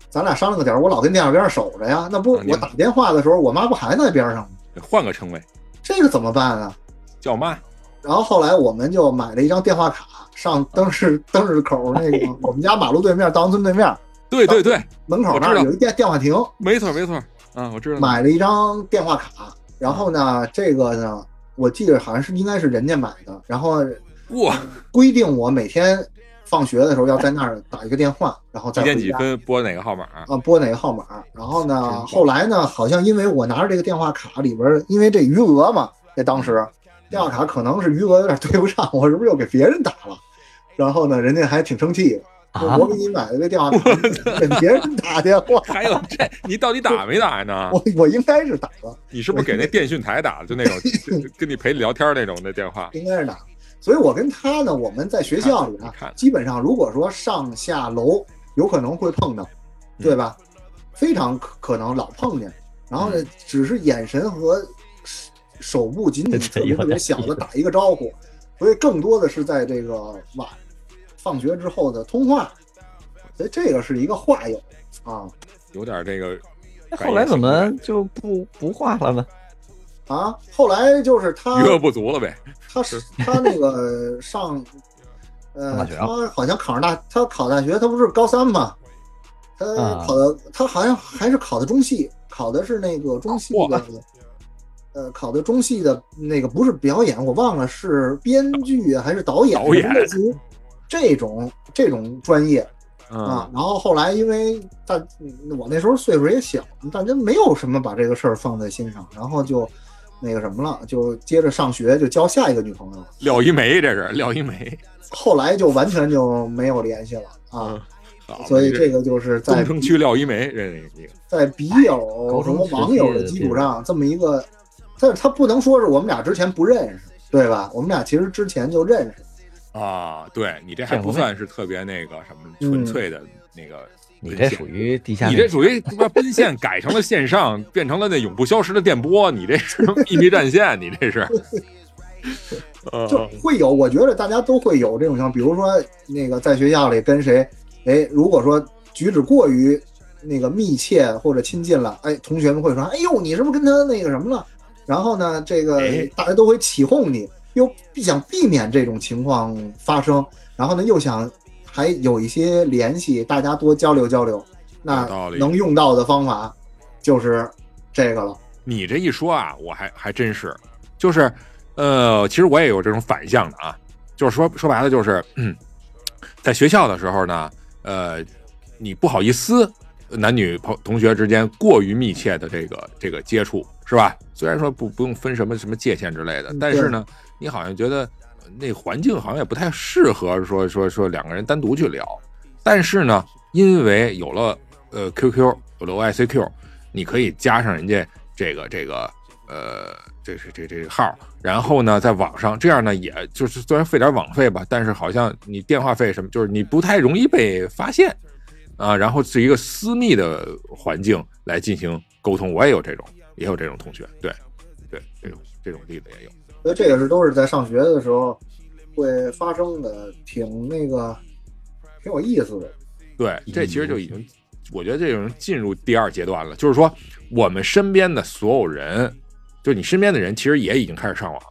咱俩商量个点儿，我老跟电话边上守着呀。那不啊我打电话的时候，我妈不还在边上吗？换个称谓，这个怎么办啊？叫妈。然后后来我们就买了一张电话卡，上灯市灯市口那个 我们家马路对面稻香村对面对对对，门口那儿有一电电话亭，没错没错，啊，我知道。买了一张电话卡，然后呢，这个呢，我记得好像是应该是人家买的，然后哇，规定我每天放学的时候要在那儿打一个电话，然后再几点几分拨哪个号码？啊拨哪个号码，然后呢，后来呢，好像因为我拿着这个电话卡里边，因为这余额嘛，在当时电话卡可能是余额有点对不上，我是不是又给别人打了？然后呢，人家还挺生气的。啊我给你买了个电话 卡，给别人打电话，还有这，你到底打没打呢？我我应该是打了。你是不是给那电讯台打的？就那种 跟你陪你聊天那种的电话？应该是打。所以我跟他呢，我们在学校里啊，基本上如果说上下楼有可能会碰到，嗯对吧？非常可可能老碰见，然后呢，嗯只是眼神和手手部仅仅特别 特别小的打一个招呼，所以更多的是在这个晚放学之后的通话，所以这个是一个话友啊有点这个。后来怎么就不不画了呢？啊。后来就是他余额不足了呗？他是他那个上，呃大，学啊他好像考上大，他考大学，他不是高三嘛？他啊考的，他好像还是考的中戏，考的是那个中戏的，呃，考的中戏的那个不是表演，我忘了是编剧啊还是导演，导演类似于这种这种专业啊嗯。然后后来因为大我那时候岁数也小，大家没有什么把这个事儿放在心上，然后就那个什么了，就接着上学，就交下一个女朋友了。廖一梅，这是廖一梅后来就完全就没有联系了啊。所以这个就是在东城区廖一梅，认识这个在笔友什么网友的基础上，这么一个，但是他不能说是我们俩之前不认识，对吧？我们俩其实之前就认识。啊，对你这还不算是特别那个什么嗯纯粹的那个你这属于地下你这属于他妈奔现改成了线上，变成了那永不消失的电波，你这是秘密战线，你这是。呃就会有，我觉得大家都会有这种情况，比如说那个在学校里跟谁，哎，如果说举止过于那个密切或者亲近了，哎，同学们会说，哎呦，你是不是跟他那个什么了？然后呢，这个哎大家都会起哄你，又想避免这种情况发生，然后呢，又想还有一些联系，大家多交流交流。那能用到的方法就是这个了。你这一说啊，我还还真是，就是，呃，其实我也有这种反向的啊，就是说说白了就是，嗯，在学校的时候呢，呃，你不好意思男女朋同学之间过于密切的这个这个接触，是吧？虽然说不不用分什么什么界限之类的，但是呢，你好像觉得呃那环境好像也不太适合说说说两个人单独去聊，但是呢，因为有了呃 QQ，有了 ICQ，你可以加上人家这个这个呃，这是这这个号，然后呢，在网上这样呢，也就是虽然费点网费吧，但是好像你电话费什么，就是你不太容易被发现。啊，然后是一个私密的环境来进行沟通，我也有这种，也有这种同学，对对，这种这种例子也有，所以这个是都是在上学的时候会发生的，挺那个挺有意思的。对，这其实就已经，我觉得这种进入第二阶段了，就是说我们身边的所有人，就你身边的人，其实也已经开始上网，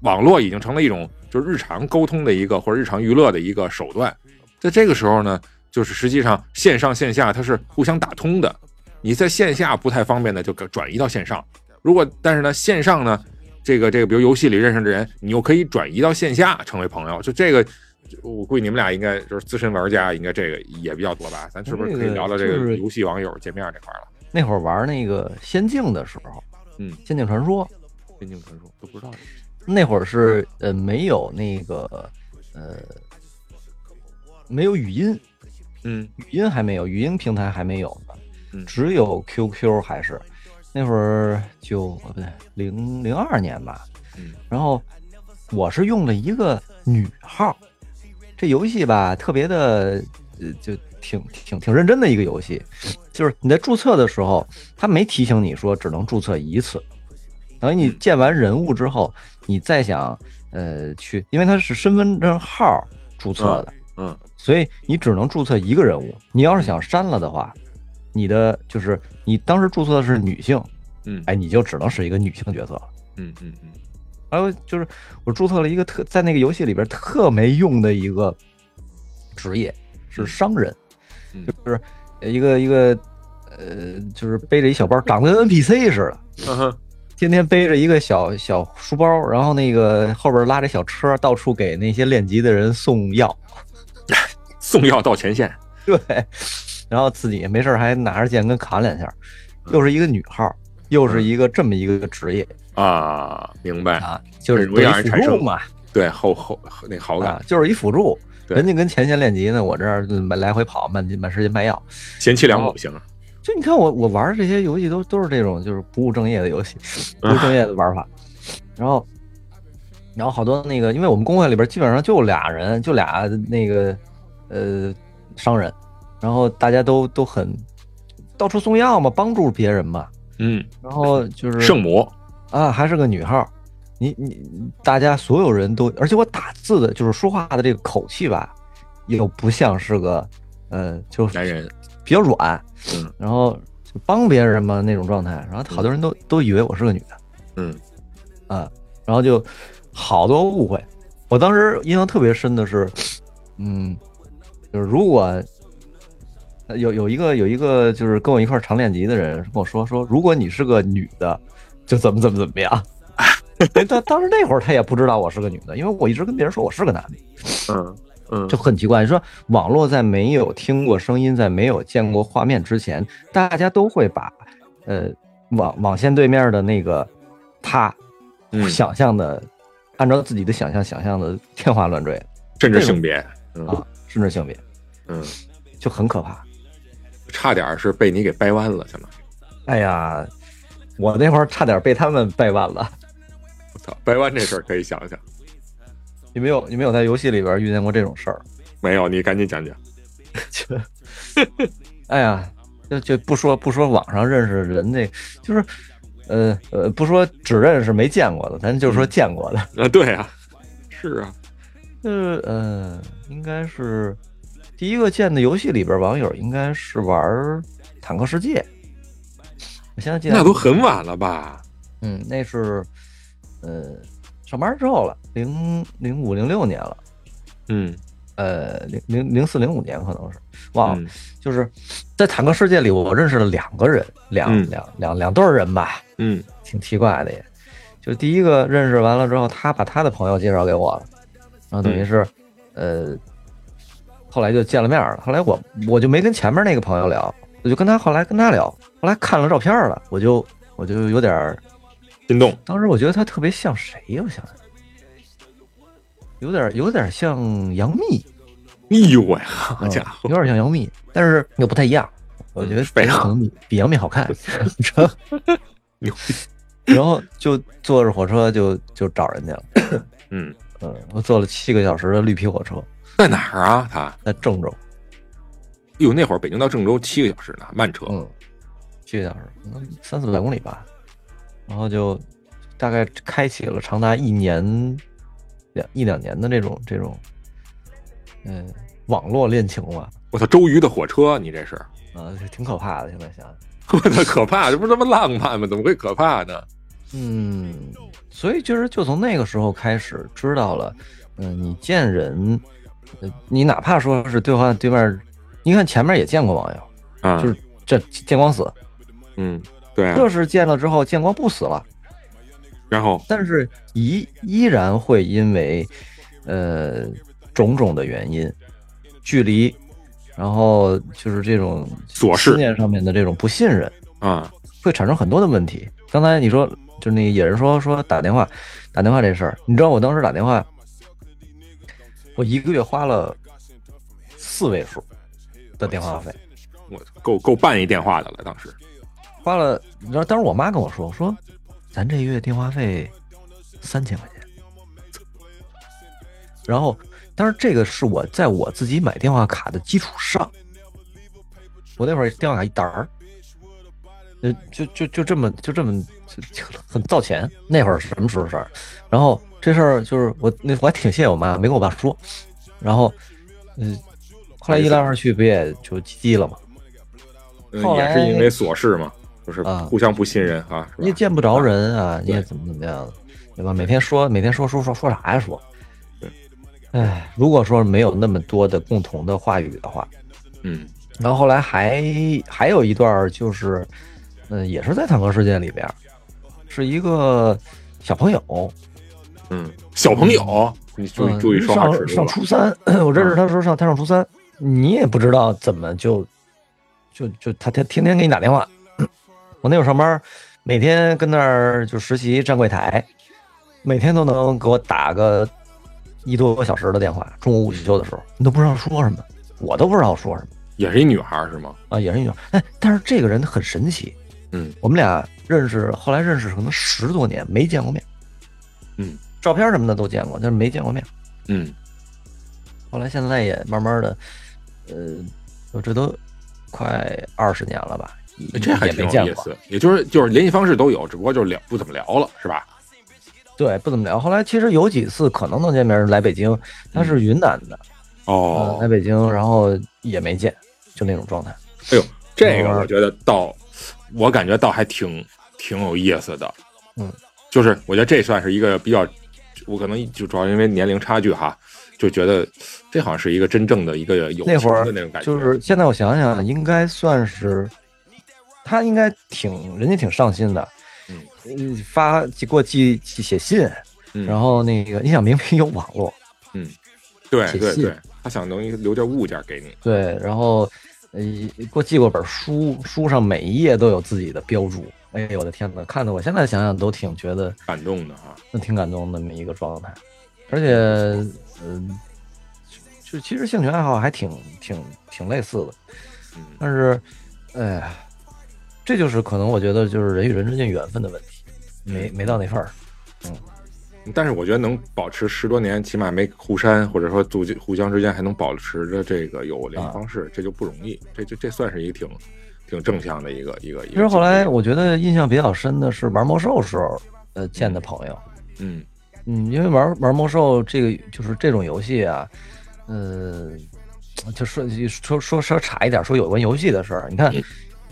网络已经成了一种就是日常沟通的一个或者日常娱乐的一个手段。在这个时候呢，就是实际上线上线下它是互相打通的，你在线下不太方便的就转移到线上，如果但是呢线上呢，这个这个比如游戏里认识的人，你又可以转移到线下成为朋友，就这个。我估计你们俩应该就是资深玩家，应该这个也比较多吧？咱是不是可以聊聊这个游戏网友见面这块了？那会儿玩那个仙境的时候，嗯，仙境传说仙境传说都不知道。那会儿是呃没有那个呃没有语音，嗯语音还没有，语音平台还没有呢，嗯只有 QQ 还是那会儿就呃不对零零二年吧，嗯然后我是用了一个女号，这游戏吧特别的呃就挺挺挺认真的一个游戏，就是你在注册的时候，他没提醒你说只能注册一次，等于你建完人物之后，你再想呃去，因为它是身份证号注册的。嗯所以你只能注册一个人物。你要是想删了的话，你的就是你当时注册的是女性，嗯哎，你就只能是一个女性角色了。嗯嗯嗯还有就是我注册了一个特在那个游戏里边特没用的一个职业是商人，嗯就是一个一个呃，就是背着一小包，长得跟 NPC 似的。嗯哼天天背着一个小小书包，然后那个后边拉着小车，到处给那些练级的人送药。送药到前线。对，然后自己没事儿还拿着剑跟砍两下，又是一个女号，又是一个这么一个职业啊，明白。啊，就是很容易让人辅助嘛，对后后那好感啊，，就是一辅助。对人家跟前线练级呢，我这儿来回跑，满满世界卖药。贤妻良母型。就你看我我玩的这些游戏都都是这种就是不务正业的游戏，不务正业的玩法。然后，然后好多那个，因为我们公会里边基本上就俩人，就俩那个呃商人，然后大家都都很到处送药嘛，帮助别人嘛。嗯，然后就是圣母。啊，还是个女号。你你大家所有人都，而且我打字的就是说话的这个口气吧，又不像是个呃，就男人。比较软，嗯，然后就帮别人嘛那种状态，然后好多人都都以为我是个女的，嗯啊，然后就好多误会。我当时印象特别深的是，嗯，就是如果呃有有一个有一个就是跟我一块儿常练级的人跟我说说，如果你是个女的，就怎么怎么怎么样。他当时那会儿他也不知道我是个女的，因为我一直跟别人说我是个男的。嗯嗯就很奇怪。你说网络在没有听过声音，在没有见过画面之前，大家都会把呃网网线对面的那个他嗯，想象的，按照自己的想象想象的天花乱坠甚至性别。嗯啊，甚至性别嗯，就很可怕。差点是被你给掰弯了，相当于。哎呀，我那会儿差点被他们掰弯了。我操，掰弯这事儿可以想想。你没有你没有在游戏里边遇见过这种事儿？没有，你赶紧讲讲。就，哎呀，就就不说不说网上认识人那，就是，呃呃，不说只认识没见过的，咱就说见过的。啊，对啊，是啊，就是呃，应该是第一个见的游戏里边网友，应该是玩《坦克世界》。我现在记得那都很晚了吧？嗯，那是呃上班之后了，零零五零六年了。嗯呃零零零四零五年可能是忘了，嗯就是在坦克世界里，我认识了两个人，两、嗯两两两对人吧，嗯挺奇怪的也。就第一个认识完了之后，他把他的朋友介绍给我了，然后等于是，呃，后来就见了面了。后来我我就没跟前面那个朋友聊，我就跟他后来跟他聊，后来看了照片了，我就我就有点儿，心动，当时我觉得他特别像谁呀？我想想，有点有点像杨幂，哎呦喂，好嗯家伙有，点像杨幂，但是又不太一样。我觉得非常可能比比杨幂好看，牛逼，然后就坐着火车就就找人家了。嗯，嗯，我坐了七个小时的绿皮火车，在哪儿啊？他，在郑州。哟，那会儿北京到郑州七个小时呢，慢车，嗯，七个小时，嗯三四百公里吧。然后就大概开启了长达一年两一两年的这种这种，嗯，网络恋情吧。我操，周瑜的火车，你这是，啊，挺可怕的。现在想想，我操，可怕，这不是他妈浪漫吗？怎么会可怕呢？嗯，所以就是就从那个时候开始知道了，嗯、你见人，呃你哪怕说是对话对面，你看前面也见过网友，啊，就是这见光死，嗯，对啊，这是见了之后见光不死了。然后，但是依依然会因为呃种种的原因，距离，然后就是这种琐事思念上面的这种不信任，啊，会产生很多的问题。刚才你说，就那个野人说说打电话，打电话这事儿，你知道我当时打电话，我一个月花了四位数的电话费，我够够办一电话的了，当时，花了，你知道当时我妈跟我说说，咱这月电话费三千块钱，然后，但是这个是我在我自己买电话卡的基础上，我那会儿电话卡一沓儿，呃，就就就这么就这么很造钱。那会儿是什么时候事儿？然后这事儿就是我那我还挺谢谢我妈，没跟我爸说。然后，嗯，后来一来二去不也就积积了嘛？嗯后来也是因为琐事嘛，就是啊互相不信任啊，是你也？见不着人啊，你也怎么怎么样，对吧？每天说每天说说说说啥呀说？对，哎，如果说没有那么多的共同的话语的话，嗯然后后来还还有一段就是，嗯、也是在坦克世界里边，是一个小朋友，嗯，小朋友，你注意嗯注意说话尺上上，初三，我认识他的时候上他上初三，你也不知道怎么就就就他他天天给你打电话，我那会儿上班，每天跟那儿就实习站柜台，每天都能给我打个一多个小时的电话，中午午休的时候，你都不知道说什么，我都不知道说什么。也是一女孩是吗？啊，也是一女孩，哎，但是这个人很神奇，嗯，我们俩认识，后来认识可能十多年没见过面，嗯，照片什么的都见过，但是没见过面。嗯，后来现在也慢慢的，呃，我这都快二十年了吧，也这还挺也没见过。有意思。也就是就是联系方式都有，只不过就是聊不怎么聊了，是吧？对，不怎么聊。后来其实有几次可能能见面，来北京，他是云南的，哦呃，来北京，然后也没见，就那种状态。哎呦，这个嗯我觉得倒，我感觉倒还挺挺有意思的。嗯，就是我觉得这算是一个比较，我可能就主要因为年龄差距哈，就觉得这好像是一个真正的一个有情那会儿的那种感觉。就是现在我想想，应该算是他应该挺人家挺上心的，嗯嗯，发给我寄寄写信，嗯然后那个你想明明有网络，嗯对对对，他想能留点物件给你。对，然后呃给我寄过本书，书上每一页都有自己的标注。哎呦我的天呐，看的我现在想想都挺觉得感动的哈，挺感动的那么一个状态，而且嗯、就其实兴趣爱好还挺挺挺类似的，嗯，但是哎呀，这就是可能我觉得就是人与人之间缘分的问题，没没到那份儿。嗯。但是我觉得能保持十多年，起码没互删，或者说互互相之间还能保持着这个有联系方式，这就不容易。这这这算是一个挺挺正向的一个一个。其实后来我觉得印象比较深的是玩魔兽时候呃见的朋友，嗯。嗯，因为玩玩魔兽这个就是这种游戏啊，呃，就说说说说差一点，说有关游戏的事儿。你看，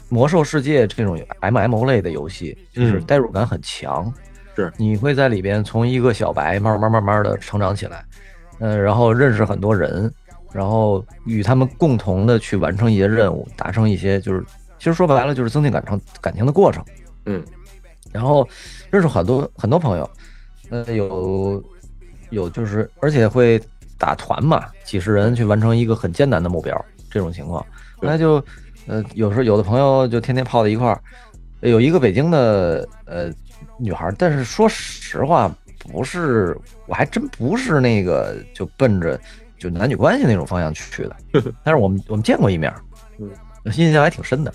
魔兽世界这种 MMO 类的游戏，就是嗯。代入感很强，是。你会在里边从一个小白慢慢慢慢的成长起来，呃，然后认识很多人，然后与他们共同的去完成一些任务，达成一些就是其实说白了就是增进感情感情的过程。嗯，然后认识很多很多朋友，呃，有有就是而且会打团嘛，几十人去完成一个很艰难的目标，这种情况，那就呃有时候有的朋友就天天泡在一块儿，有一个北京的呃女孩，但是说实话不是，我还真不是那个就奔着就男女关系那种方向去的，但是我们我们见过一面，嗯，印象还挺深的。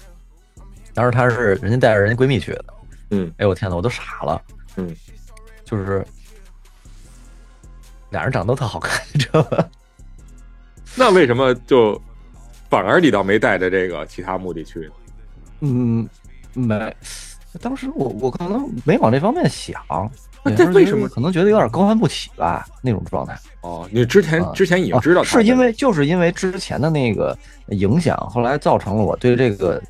当时她是人家带着人家闺蜜去的，嗯，哎呦我天呐，我都傻了，嗯，就是俩人长得都特好看，你知道吧？那为什么就反而你倒没带着这个其他目的去呢？嗯，没，当时我我可能没往这方面想，那这有时候为什么可能觉得有点高攀不起吧那种状态？哦，你之前啊之前已经知道他是因为就是因为之前的那个影响，后来造成了我对这个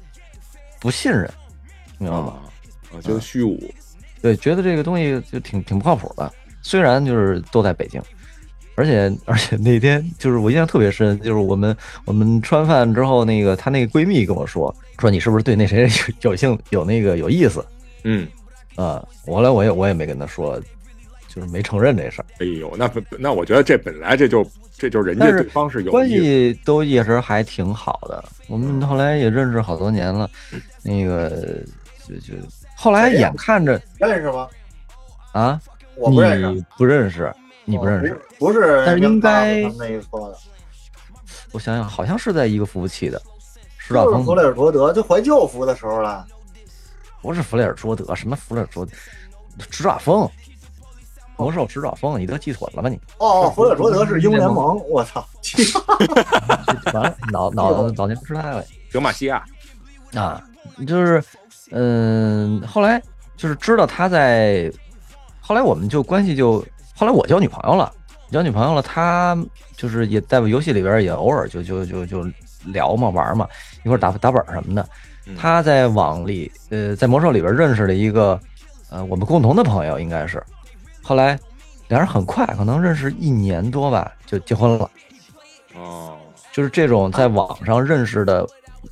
不信任，明白吗？啊，啊觉得虚无，对，觉得这个东西就挺挺不靠谱的。虽然就是都在北京，而且而且那天就是我印象特别深，就是我们我们吃完饭之后，那个她那个闺蜜跟我说说你是不是对那谁有 有兴有那个有意思嗯，啊？我后来我也我也没跟他说，就是没承认这事儿。哎呦，那本那我觉得这本来这就这就是人家方是有关系都一直还挺好的，我们后来也认识好多年了，那个就就后来眼看着认识吗？啊，我不认识，你不认识，你不认识。哦，不是，但是应该那一撮的，我想想，好像是在一个服务器的，是弗雷尔伯德，就怀旧服的时候了。不是弗雷尔卓德，什么弗雷尔卓德，施兆丰，魔兽施兆丰，你都记混了吧你？哦，弗雷尔卓德是英联盟，我操！完了，脑脑脑筋不知道了德玛西亚，啊！就是，嗯，后来就是知道他在，后来我们就关系就，后来我交女朋友了，交女朋友了，他就是也在游戏里边也偶尔就就就就聊嘛玩嘛，一块儿打打本什么的。嗯。他在网里，呃，在魔兽里边认识了一个，呃，我们共同的朋友，应该是，后来俩人很快，可能认识一年多吧，就结婚了。哦，就是这种在网上认识的，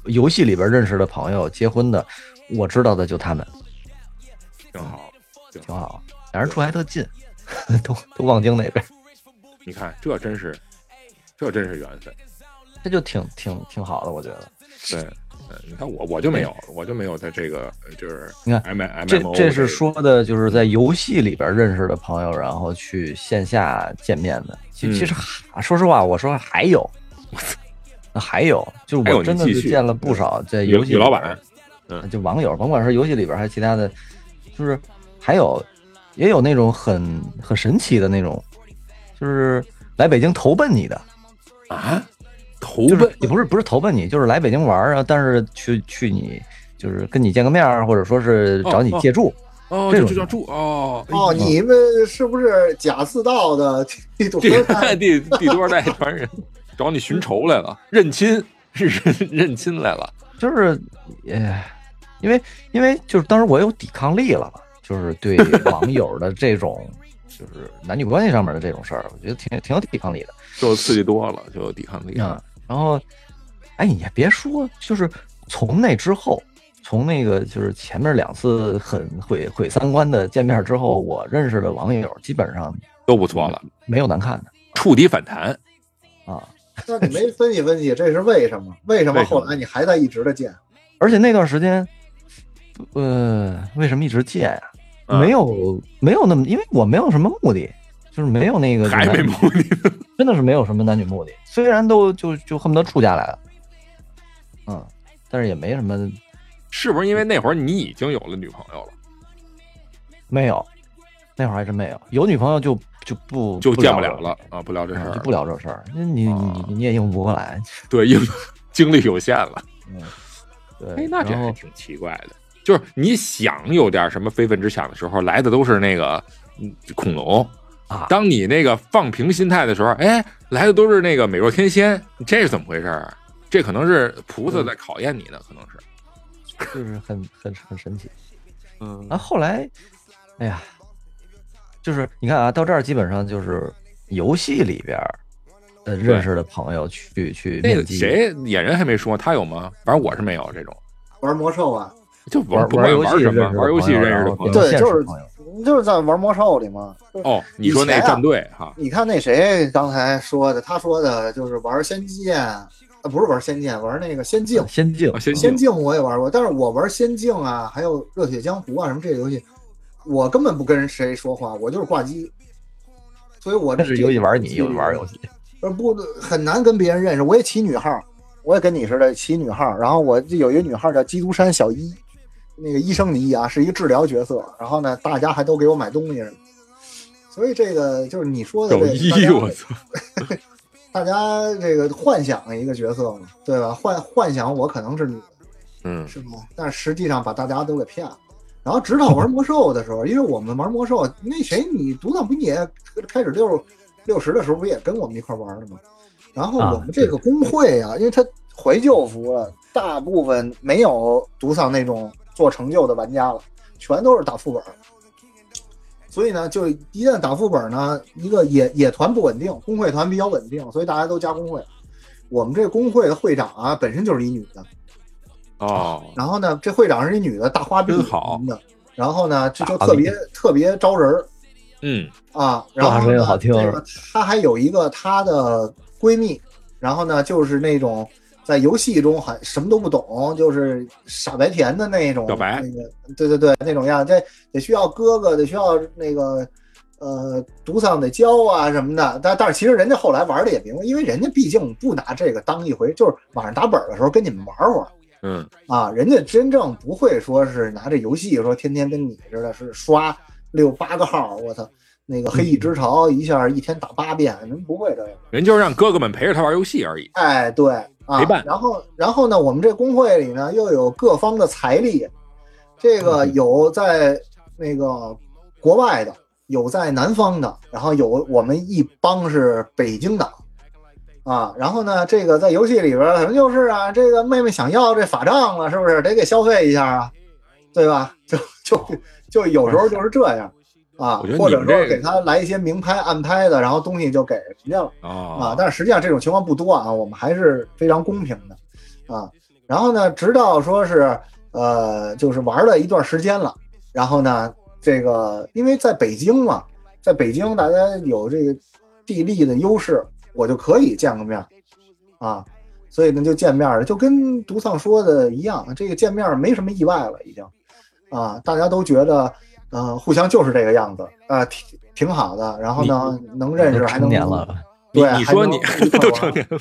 游戏里边认识的朋友结婚的，我知道的就他们，挺好，挺挺好，俩人住还特近，都都望京那边，你看这真是，这真是缘分。这就挺挺挺好的，我觉得。对，嗯，你看我我就没有，我就没有在这个呃就是你看 M M 这这是说的，就是在游戏里边认识的朋友，然后去线下见面的。其嗯其实还说实话，我说还有，还有，就是我真的见了不少在游戏老板，嗯就网友，甭管是游戏里边还是其他的，就是还有也有那种很很神奇的那种，就是来北京投奔你的，啊，投就是奔也不是不是投奔你，就是来北京玩儿啊，但是去去你就是跟你见个面儿，或者说是找你借住。哦，这种这就叫住哦哦，你们是不是贾似道的地主第二代？第第多少代传人找你寻仇来了，认亲认认亲来了。就是，呃，因为因为就是当时我有抵抗力了嘛，就是对网友的这种就是男女关系上面的这种事儿，我觉得挺挺有抵抗力的受刺激多了就有抵抗力啊。然后，哎，你也别说，就是从那之后，从那个就是前面两次很毁毁三观的见面之后，我认识的网友基本上都不错了，没有难看的触底反弹。啊。那你没分析分析这是为什么？为什么为什么后来你还在一直的见？而且那段时间，呃，为什么一直见呀、啊没有没有那么，因为我没有什么目的，就是没有那个还没男女目的，真的是没有什么男女目的。虽然都就就恨不得处下来了，嗯，但是也没什么是不是因为那会儿你已经有了女朋友了，没有，那会儿还真没有。有女朋友就就不就见不聊了了啊？不聊这事儿，嗯就不聊这事儿。你你啊你你也应付不过来，对，因为精力有限了。嗯，对。哎，那这然后还挺奇怪的。就是你想有点什么非分之想的时候，来的都是那个嗯恐龙啊当你那个放平心态的时候，哎，来的都是那个美若天仙，这是怎么回事？这可能是菩萨在考验你呢，可能是。就是很很很神奇。嗯那，后来，哎呀，就是你看啊，到这儿基本上就是游戏里边呃认识的朋友去去那个。谁野人还没说，他有吗？反正我是没有这种，玩魔兽啊，就玩不管游戏玩游戏认识的朋友。对就是就是在玩魔兽里嘛。哦，你说那战队哈，你看那谁刚才说的他说的就是玩仙剑，啊不是玩仙剑，玩那个仙境。仙境仙境我也玩过，但是我玩仙境啊，还有热血江湖啊什么这些游戏，我根本不跟谁说话，我就是挂机。所以我这是游戏玩你，游戏玩游戏。呃不很难跟别人认识。我也起女号，我也跟你似的起女号，然后我就有一个女号叫基督山小一，那个医生的医啊，是一个治疗角色。然后呢，大家还都给我买东西。所以这个就是你说的这个大家我操，大家这个幻想一个角色嘛，对吧？幻幻想我可能是女的，嗯，是吗？但是实际上把大家都给骗了。然后直到玩魔兽的时候，因为我们玩魔兽，那谁你独藏不你也开始六六十的时候不也跟我们一块玩的吗？然后我们这个工会啊，因为他怀旧服了，大部分没有独丧那种做成就的玩家了，全都是打副本，所以呢，就一旦打副本呢，一个野野团不稳定，工会团比较稳定，所以大家都加工会。我们这个工会的会长啊，本身就是一女的，哦，然后呢，这会长是一女的，大花臂真好什么的，然后呢，这就特别特别招人儿嗯，啊。然后呢声音好听这个她还有一个她的闺蜜，然后呢，就是那种在游戏中还什么都不懂，就是傻白甜的那种，小白那个对对对那种样，这得需要哥哥，得需要那个。呃，独丧得教啊什么的，但但是其实人家后来玩的也明白，因为人家毕竟不拿这个当一回，就是晚上打本的时候跟你们玩会儿，嗯，啊，人家真正不会说是拿这游戏说天天跟你似的，是刷六八个号，我操，那个黑翼 之潮一下一天打八遍，人不会这样。人就是让哥哥们陪着他玩游戏而已。哎，对啊陪伴，然后然后呢，我们这工会里呢又有各方的财力，这个有在那个国外的，有在南方的，然后有我们一帮是北京的。啊，然后呢，这个在游戏里边儿可能就是啊，这个妹妹想要这法杖了，是不是得给消费一下啊？对吧？就就就有时候就是这样啊或者说给他来一些明拍暗拍的，然后东西就给人家了。啊哦，，但是实际上这种情况不多啊，我们还是非常公平的啊。然后呢，直到说是呃，就是玩了一段时间了，然后呢，这个因为在北京嘛，在北京大家有这个地利的优势，我就可以见个面啊，所以呢就见面了，就跟独丧说的一样，这个见面没什么意外了，已经啊，大家都觉得呃互相就是这个样子啊，挺挺好的，然后呢能认识还能成年了，你你说你 都成年了，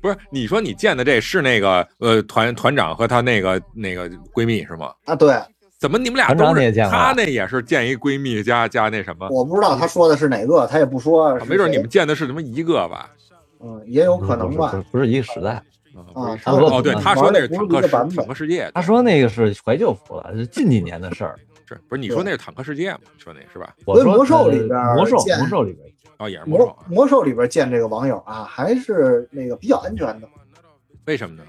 不是？你说你见的这是那个呃团团长和她那个那个闺蜜是吗？啊，对，怎么你们俩都是？你也见过她那也是见一闺蜜加加那什么？我不知道他说的是哪个，他也不说没准你们见的是什么一个吧？嗯也有可能吧不是，不是一个时代。啊啊，他说哦，对，他说那是坦克世玩的不是一个版本坦克世界，他说那个是怀旧服了，是近几年的事儿。是不是？你说那是坦克世界吗？你说那是吧？我说所以魔兽呃里边儿魔兽魔兽里边哦，也是魔兽魔啊？魔兽里边见这个网友啊，还是那个比较安全的。为什么呢？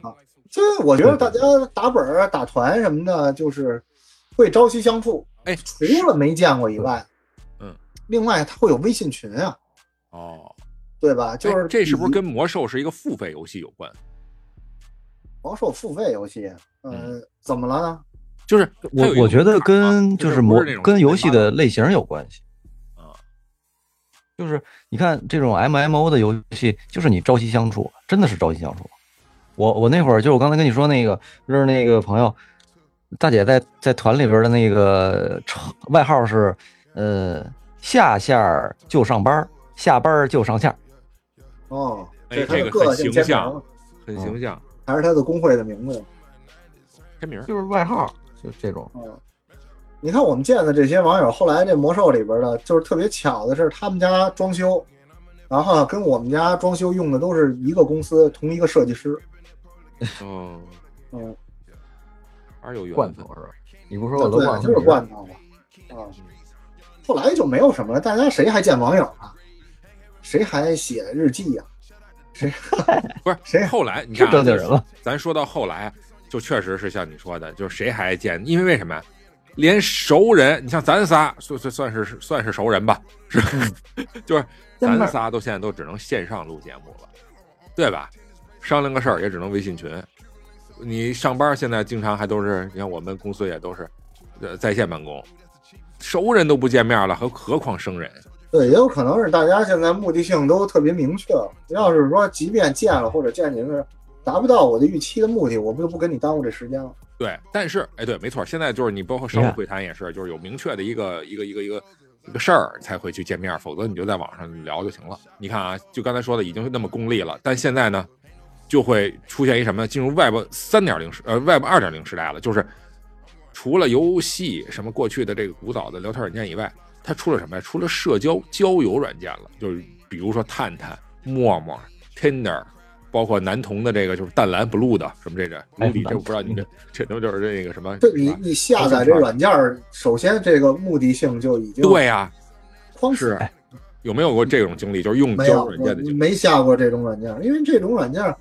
就是我觉得大家打本儿、打团什么的，就是会朝夕相处。哎，除了没见过以外，嗯，另外它会有微信群啊，哦，对吧？就是哎这是不是跟魔兽是一个付费游戏有关？魔兽付费游戏？呃，怎么了呢？就是我我觉得跟就是魔不是那种跟游戏的类型有关系。啊，就是你看这种 MMO 的游戏，就是你朝夕相处，真的是朝夕相处。我我那会儿就是我刚才跟你说那个就是那个朋友，大姐在在团里边的那个称外号是呃下线儿就上班，下班就上线儿。哦，这个很个性签形象名，很形象。还是他的工会的名字？签名就是外号，就这种。嗯，你看我们见的这些网友，后来这魔兽里边的，就是特别巧的是，他们家装修，然后跟我们家装修用的都是一个公司同一个设计师。哦，嗯，还是有缘分罐头。是吧？你不说我都对忘，了。就是罐头嘛。啊，后来就没有什么了，大家谁还见网友啊？谁还写日记呀、谁不是谁后来你是看啊正经人了。咱说到后来，就确实是像你说的，就是谁还见？因为为什么呀？连熟人，你像咱仨算算算是算是熟人吧，是吧？就是咱仨都现在都只能线上录节目了，对吧？商量个事儿也只能微信群。你上班现在经常还都是，你看我们公司也都是呃在线办公，熟人都不见面了，何何况生人？对，也有可能是大家现在目的性都特别明确了。要是说即便见了或者见您是达不到我的预期的目的，我不就不跟你耽误这时间了。对，但是哎，对，没错，现在就是你包括商务会谈也是，就是有明确的一个一个一个一个一个事儿才会去见面，否则你就在网上聊就行了。你看啊，就刚才说的已经那么功利了，但现在呢，就会出现一什么？进入 Web 三点零时呃 Web 二点零时代了，就是除了游戏什么过去的这个古早的聊天软件以外，它出了什么呀？出了社交交友软件了，就是比如说探探、陌陌、Tinder。包括男童的这个就是淡蓝 blue 的什么这个，哎这我不知道你这这都就是这个什么？这你你下载这软件儿，首先这个目的性就已经对呀、框是有没有过这种经历？就是用交友软件的我经历？没下过这种软件，因为这种软件儿，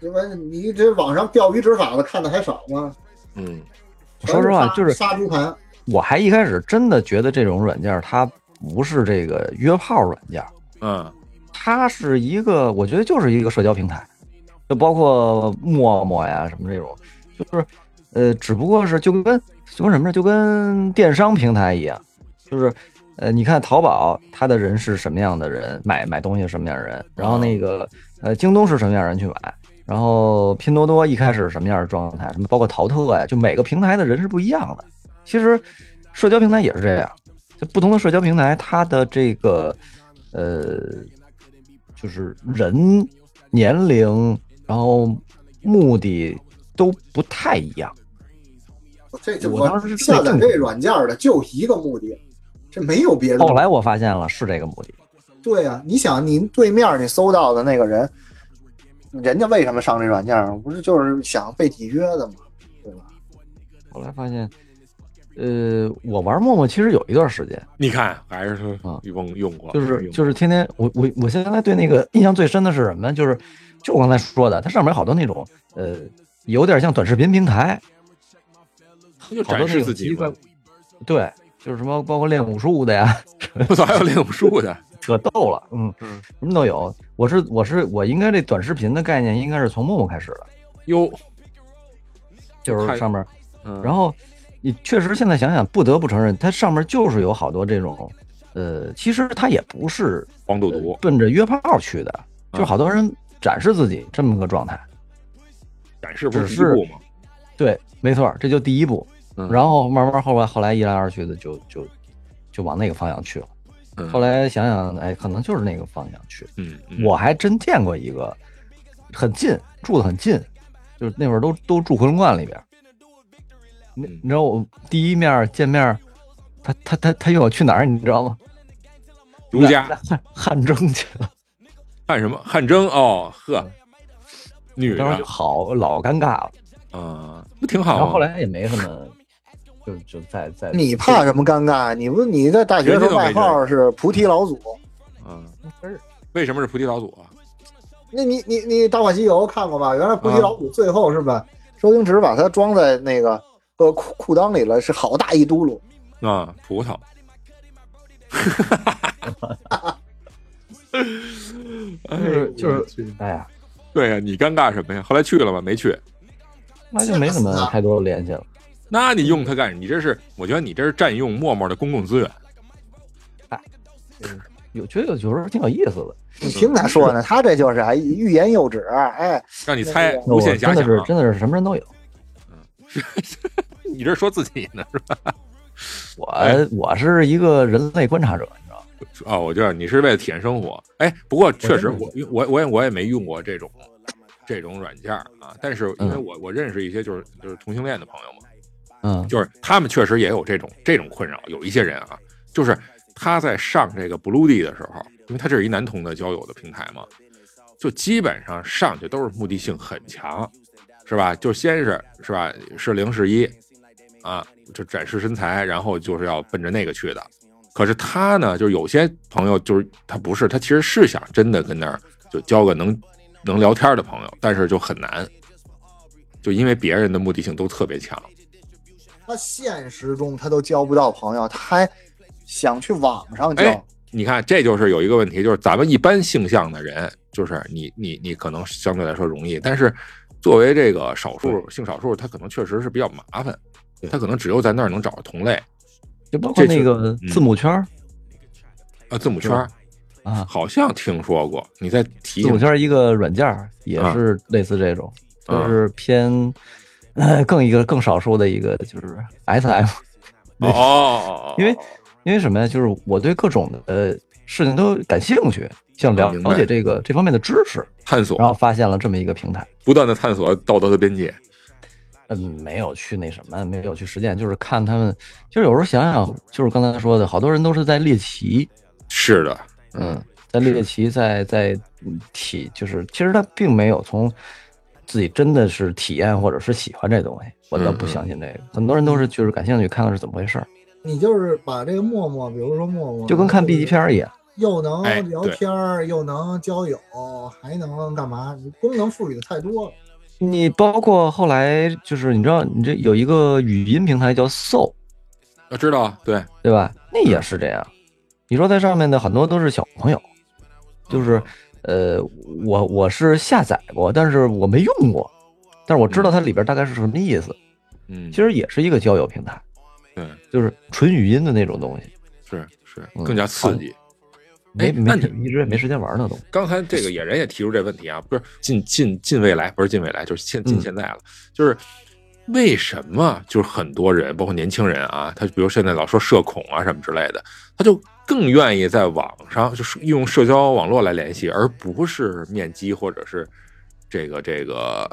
因为你这网上钓鱼执法的看的还少吗？嗯，说实话，就是杀猪盘。我还一开始真的觉得这种软件它不是这个约炮软件，嗯它是一个，我觉得就是一个社交平台，就包括陌陌呀什么这种，就是呃，只不过是就跟就跟什么呢？就跟电商平台一样，就是呃，你看淘宝它的人是什么样的人，买买东西什么样的人，然后那个呃，京东是什么样的人去买，然后拼多多一开始什么样的状态，什么包括淘特呀，就每个平台的人是不一样的。其实社交平台也是这样，就不同的社交平台，它的这个呃。就是人、年龄，然后目的都不太一样。这就我当时是下载这软件的就一个目的，这没有别的。后来我发现了是这个目的，对呀、你想，您对面你搜到的那个人，人家为什么上这软件儿？不是就是想被体约的吗？对吧？后来发现，呃，我玩陌陌其实有一段时间，你看还是说啊。用用过，就是就是天天我我我现在对那个印象最深的是什么呢？就是就我刚才说的，它上面好多那种呃，有点像短视频平台，过就展示自己对，就是什么包括练武术的呀，我操，还有练武术的，可逗了，嗯。嗯，什么都有。我是我是我应该这短视频的概念应该是从陌陌开始的，哟，就是上面，嗯，然后你确实现在想想，不得不承认，它上面就是有好多这种，呃，其实它也不是呃黄赌毒，奔着约炮去的，就好多人展示自己这么个状态。展示不是第一步吗？对，没错，这就第一步。嗯然后慢慢后来后来一来二去的就就就往那个方向去了。嗯后来想想，哎，可能就是那个方向去。嗯，嗯我还真见过一个很近，住的很近，就是那会儿都都住回龙观里边儿。你嗯你知道我第一面见面，他他他他约我去哪儿，你知道吗？儒家汉汉蒸去了，汗什么汗蒸哦呵，女当时就的好老尴尬了。啊，不挺好吗？然后后来也没什么，就就在在你怕什么尴尬？你不你在大学时候外号是菩提老祖，嗯，为什么是菩提老祖啊？那你你你《大话西游》看过吧？原来菩提老祖最后是吧？周星驰把它装在那个呃裤裤裆里了，是好大一嘟噜。啊，葡萄。就是就是，哎呀，对呀、你尴尬什么呀？后来去了吗？没去。那就没什么太多的联系了。那你用它干什么？你这是，我觉得你这是占用陌陌的公共资源。哎有觉得有时候挺有意思的。你听他说呢，他这就是啊欲言又止，哎，让你猜，无限遐想啊。真的是真的是什么人都有。你这说自己呢是吧？我哎我是一个人类观察者，你知道吗？哦，我知道你是为了体验生活。哎，不过确实我我我我也我也没用过这种这种软件啊。但是因为嗯我我认识一些就是就是同性恋的朋友嘛，嗯就是他们确实也有这种这种困扰。有一些人啊，就是他在上这个 Bluey 的时候，因为他这是一男同的交友的平台嘛，就基本上上去都是目的性很强，是吧？就先是是吧是零是一啊，就展示身材，然后就是要奔着那个去的。可是他呢，就是有些朋友就是他不是，他其实是想真的跟那儿就交个能能聊天的朋友，但是就很难，就因为别人的目的性都特别强。他现实中他都交不到朋友，他还想去网上交。哎你看，这就是有一个问题，就是咱们一般性向的人，就是你你你可能相对来说容易，但是作为这个少数性少数，他可能确实是比较麻烦，他可能只有在那儿能找到同类。就包括那个字母圈儿。啊，字母圈儿啊，好像听说过，你在提字母圈儿一个软件儿也啊是类似这种，啊就是偏呃更一个更少数的一个就是 S M，哦 因为因为什么呀？就是我对各种的事情都感兴趣，想了了解这个这方面的知识，探索然后发现了这么一个平台。不断的探索道德的边界，嗯，没有去那什么，没有去实践，就是看他们，就是有时候想想，就是刚才说的，好多人都是在猎奇，是的，嗯，在猎奇，在在嗯体，就是其实他并没有从自己真的是体验或者是喜欢这东西，我倒不相信这个。很多人都是就是感兴趣，看看是怎么回事儿，你就是把这个陌陌，比如说陌陌，就跟看 B 级片儿一样。又能哎聊天儿，又能交友，还能干嘛？你功能赋予的太多了。你包括后来就是你知道，你这有一个语音平台叫 Soul，我知道，对，对吧？那也是这样。你说在上面的很多都是小朋友，就是呃，我我是下载过，但是我没用过，但是我知道它里边大概是什么意思。嗯，其实也是一个交友平台，对，就是纯语音的那种东西，是是嗯更加刺激。没哎那没你一直也没时间玩呢都。刚才这个野人也提出这问题啊，不是近近近未来，不是近未来，就是现近嗯现在了，就是为什么就是很多人，包括年轻人啊，他比如现在老说社恐啊什么之类的，他就更愿意在网上就是用社交网络来联系，而不是面基或者是这个这个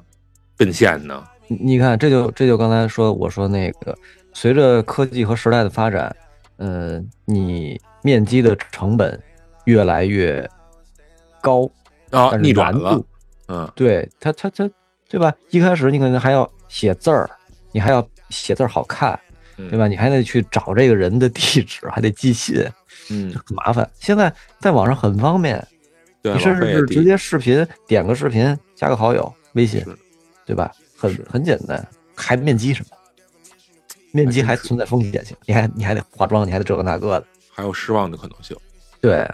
奔现呢？你你看，这就这就刚才说我说那个，随着科技和时代的发展，呃，你面基的成本越来越高，啊，但是逆转了难度，嗯对他他他，对吧？一开始你可能还要写字儿，你还要写字儿好看，嗯对吧？你还得去找这个人的地址，还得寄信，嗯，很麻烦。现在在网上很方便，对，你甚至是直接视频点个视频，加个好友，微信，对吧？很很简单，还面基什么？面基还存在风险性，你还你还得化妆，你还得这个那个的，还有失望的可能性。对，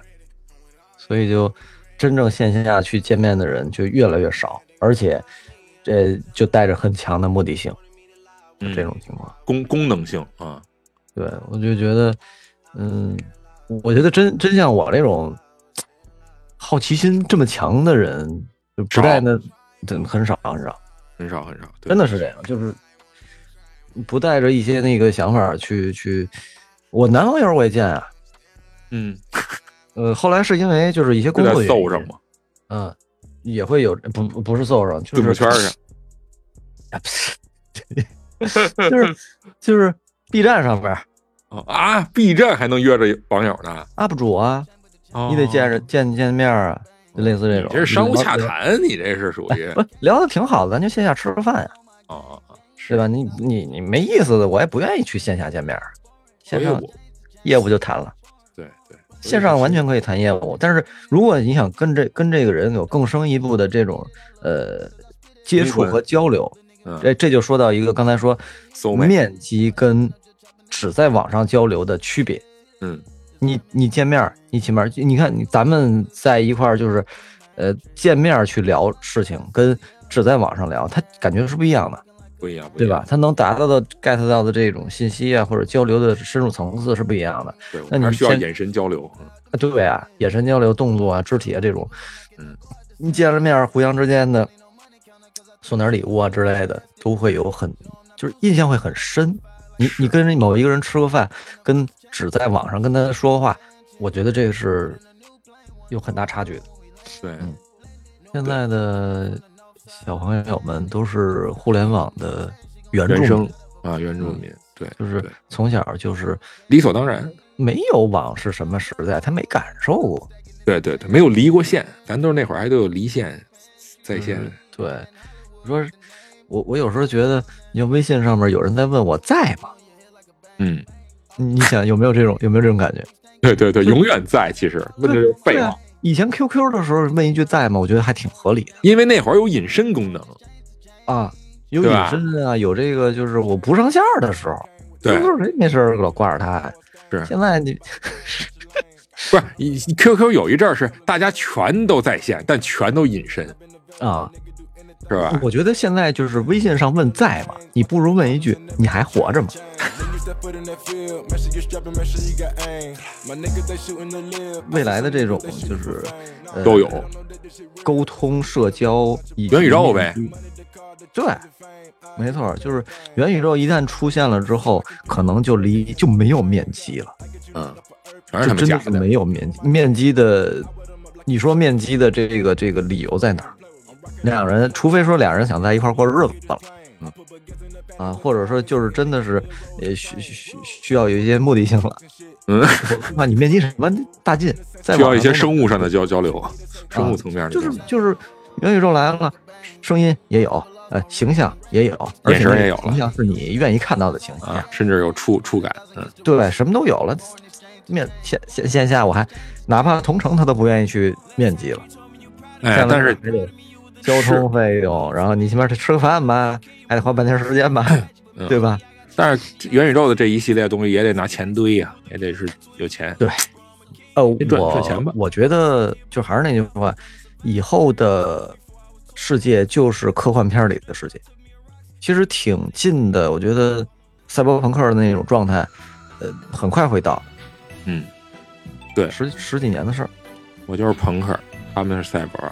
所以就真正线下去见面的人就越来越少，而且这就带着很强的目的性，就嗯这种情况。功功能性啊，对，我就觉得，嗯，我觉得真真像我这种好奇心这么强的人，就不带那真很少很少，很少很少，真的是这样，就是不带着一些那个想法去去。我男朋友我也见啊，嗯，呃，后来是因为就是一些工作原因搜上嘛，嗯，也会有不不不是搜上，就是字母圈上，啊不是，就是就是 B 站上边哦啊，B 站还能约着网友呢，UP 主啊，哦你得见着见见面啊，就类似这种。你这是商务洽谈，你这是属于不 聊的挺好的，咱就线下吃个饭呀，哦哦哦，对吧？你你你没意思的，我也不愿意去线下见面儿，线上业务就谈了，线上完全可以谈业务。但是如果你想跟这跟这个人有更深一步的这种呃接触和交流，嗯，这这就说到一个刚才说，面基跟只在网上交流的区别。嗯你你见面儿，你起码你看你咱们在一块儿就是，呃，见面儿去聊事情，跟只在网上聊，他感觉是不一样的，不一样，对吧？？他能达到的 get 到的这种信息啊，或者交流的深入层次是不一样的。对，那你需要眼神交流，对啊，眼神交流、动作啊、肢体啊这种，嗯，你见了面，互相之间的送点礼物啊之类的，都会有很就是印象会很深。你你跟某一个人吃个饭，跟只在网上跟他说话，我觉得这个是有很大差距的。对，嗯现在的小朋友们都是互联网的原生民，啊，原住民，对，就是从小就是理所当然，没有网是什么时代，他没感受过。对对对，没有离过线，咱都是那会儿还都有离线在线，嗯对，你说我我有时候觉得，你像微信上面有人在问我在吗？嗯，你你想有没有这种有没有这种感觉？对对对，永远在，其实问的是废话以前 QQ 的时候问一句在吗？我觉得还挺合理的因为那会儿有隐身功能，啊。有隐身啊，有这个就是我不上线的时候，对，就是谁没事老挂着它。是现在你 不是你 QQ 有一阵儿是大家全都在线，但全都隐身，啊，是吧？我觉得现在就是微信上问在吗？你不如问一句你还活着吗？未来的这种就是、呃、都有沟通、社交以及元宇宙呗。对，没错，就是元宇宙一旦出现了之后，可能就离就没有面基了，嗯，全是他真假的。是没有面基。面基的，你说面基的这个这个理由在哪儿？两人，除非说俩人想在一块过日子啊，或者说就是真的是呃需需需要有一些目的性了。嗯，我怕你面积什么大劲，在需要一些生物上的交交流，生物层面的交就，是就是元宇宙来了，声音也有，呃，形象也有，眼神也有了形象是你愿意看到的形象，啊，甚至有触触感，嗯，对，什么都有了。面线线线下我还哪怕同城他都不愿意去面基了，哎但是交通费用，然后你起码得吃个饭吧，还得花半天时间吧，嗯对吧？但是元宇宙的这一系列东西也得拿钱堆呀、也得是有钱，呃，得赚我赚钱吧我觉得就还是那句话，以后的世界就是科幻片里的世界，其实挺近的。我觉得赛博朋克的那种状态，呃，很快会到，嗯，对十十几年的事儿。我就是朋克，他们是赛博。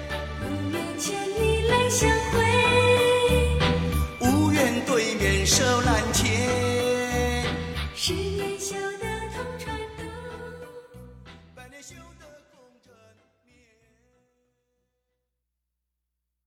相会，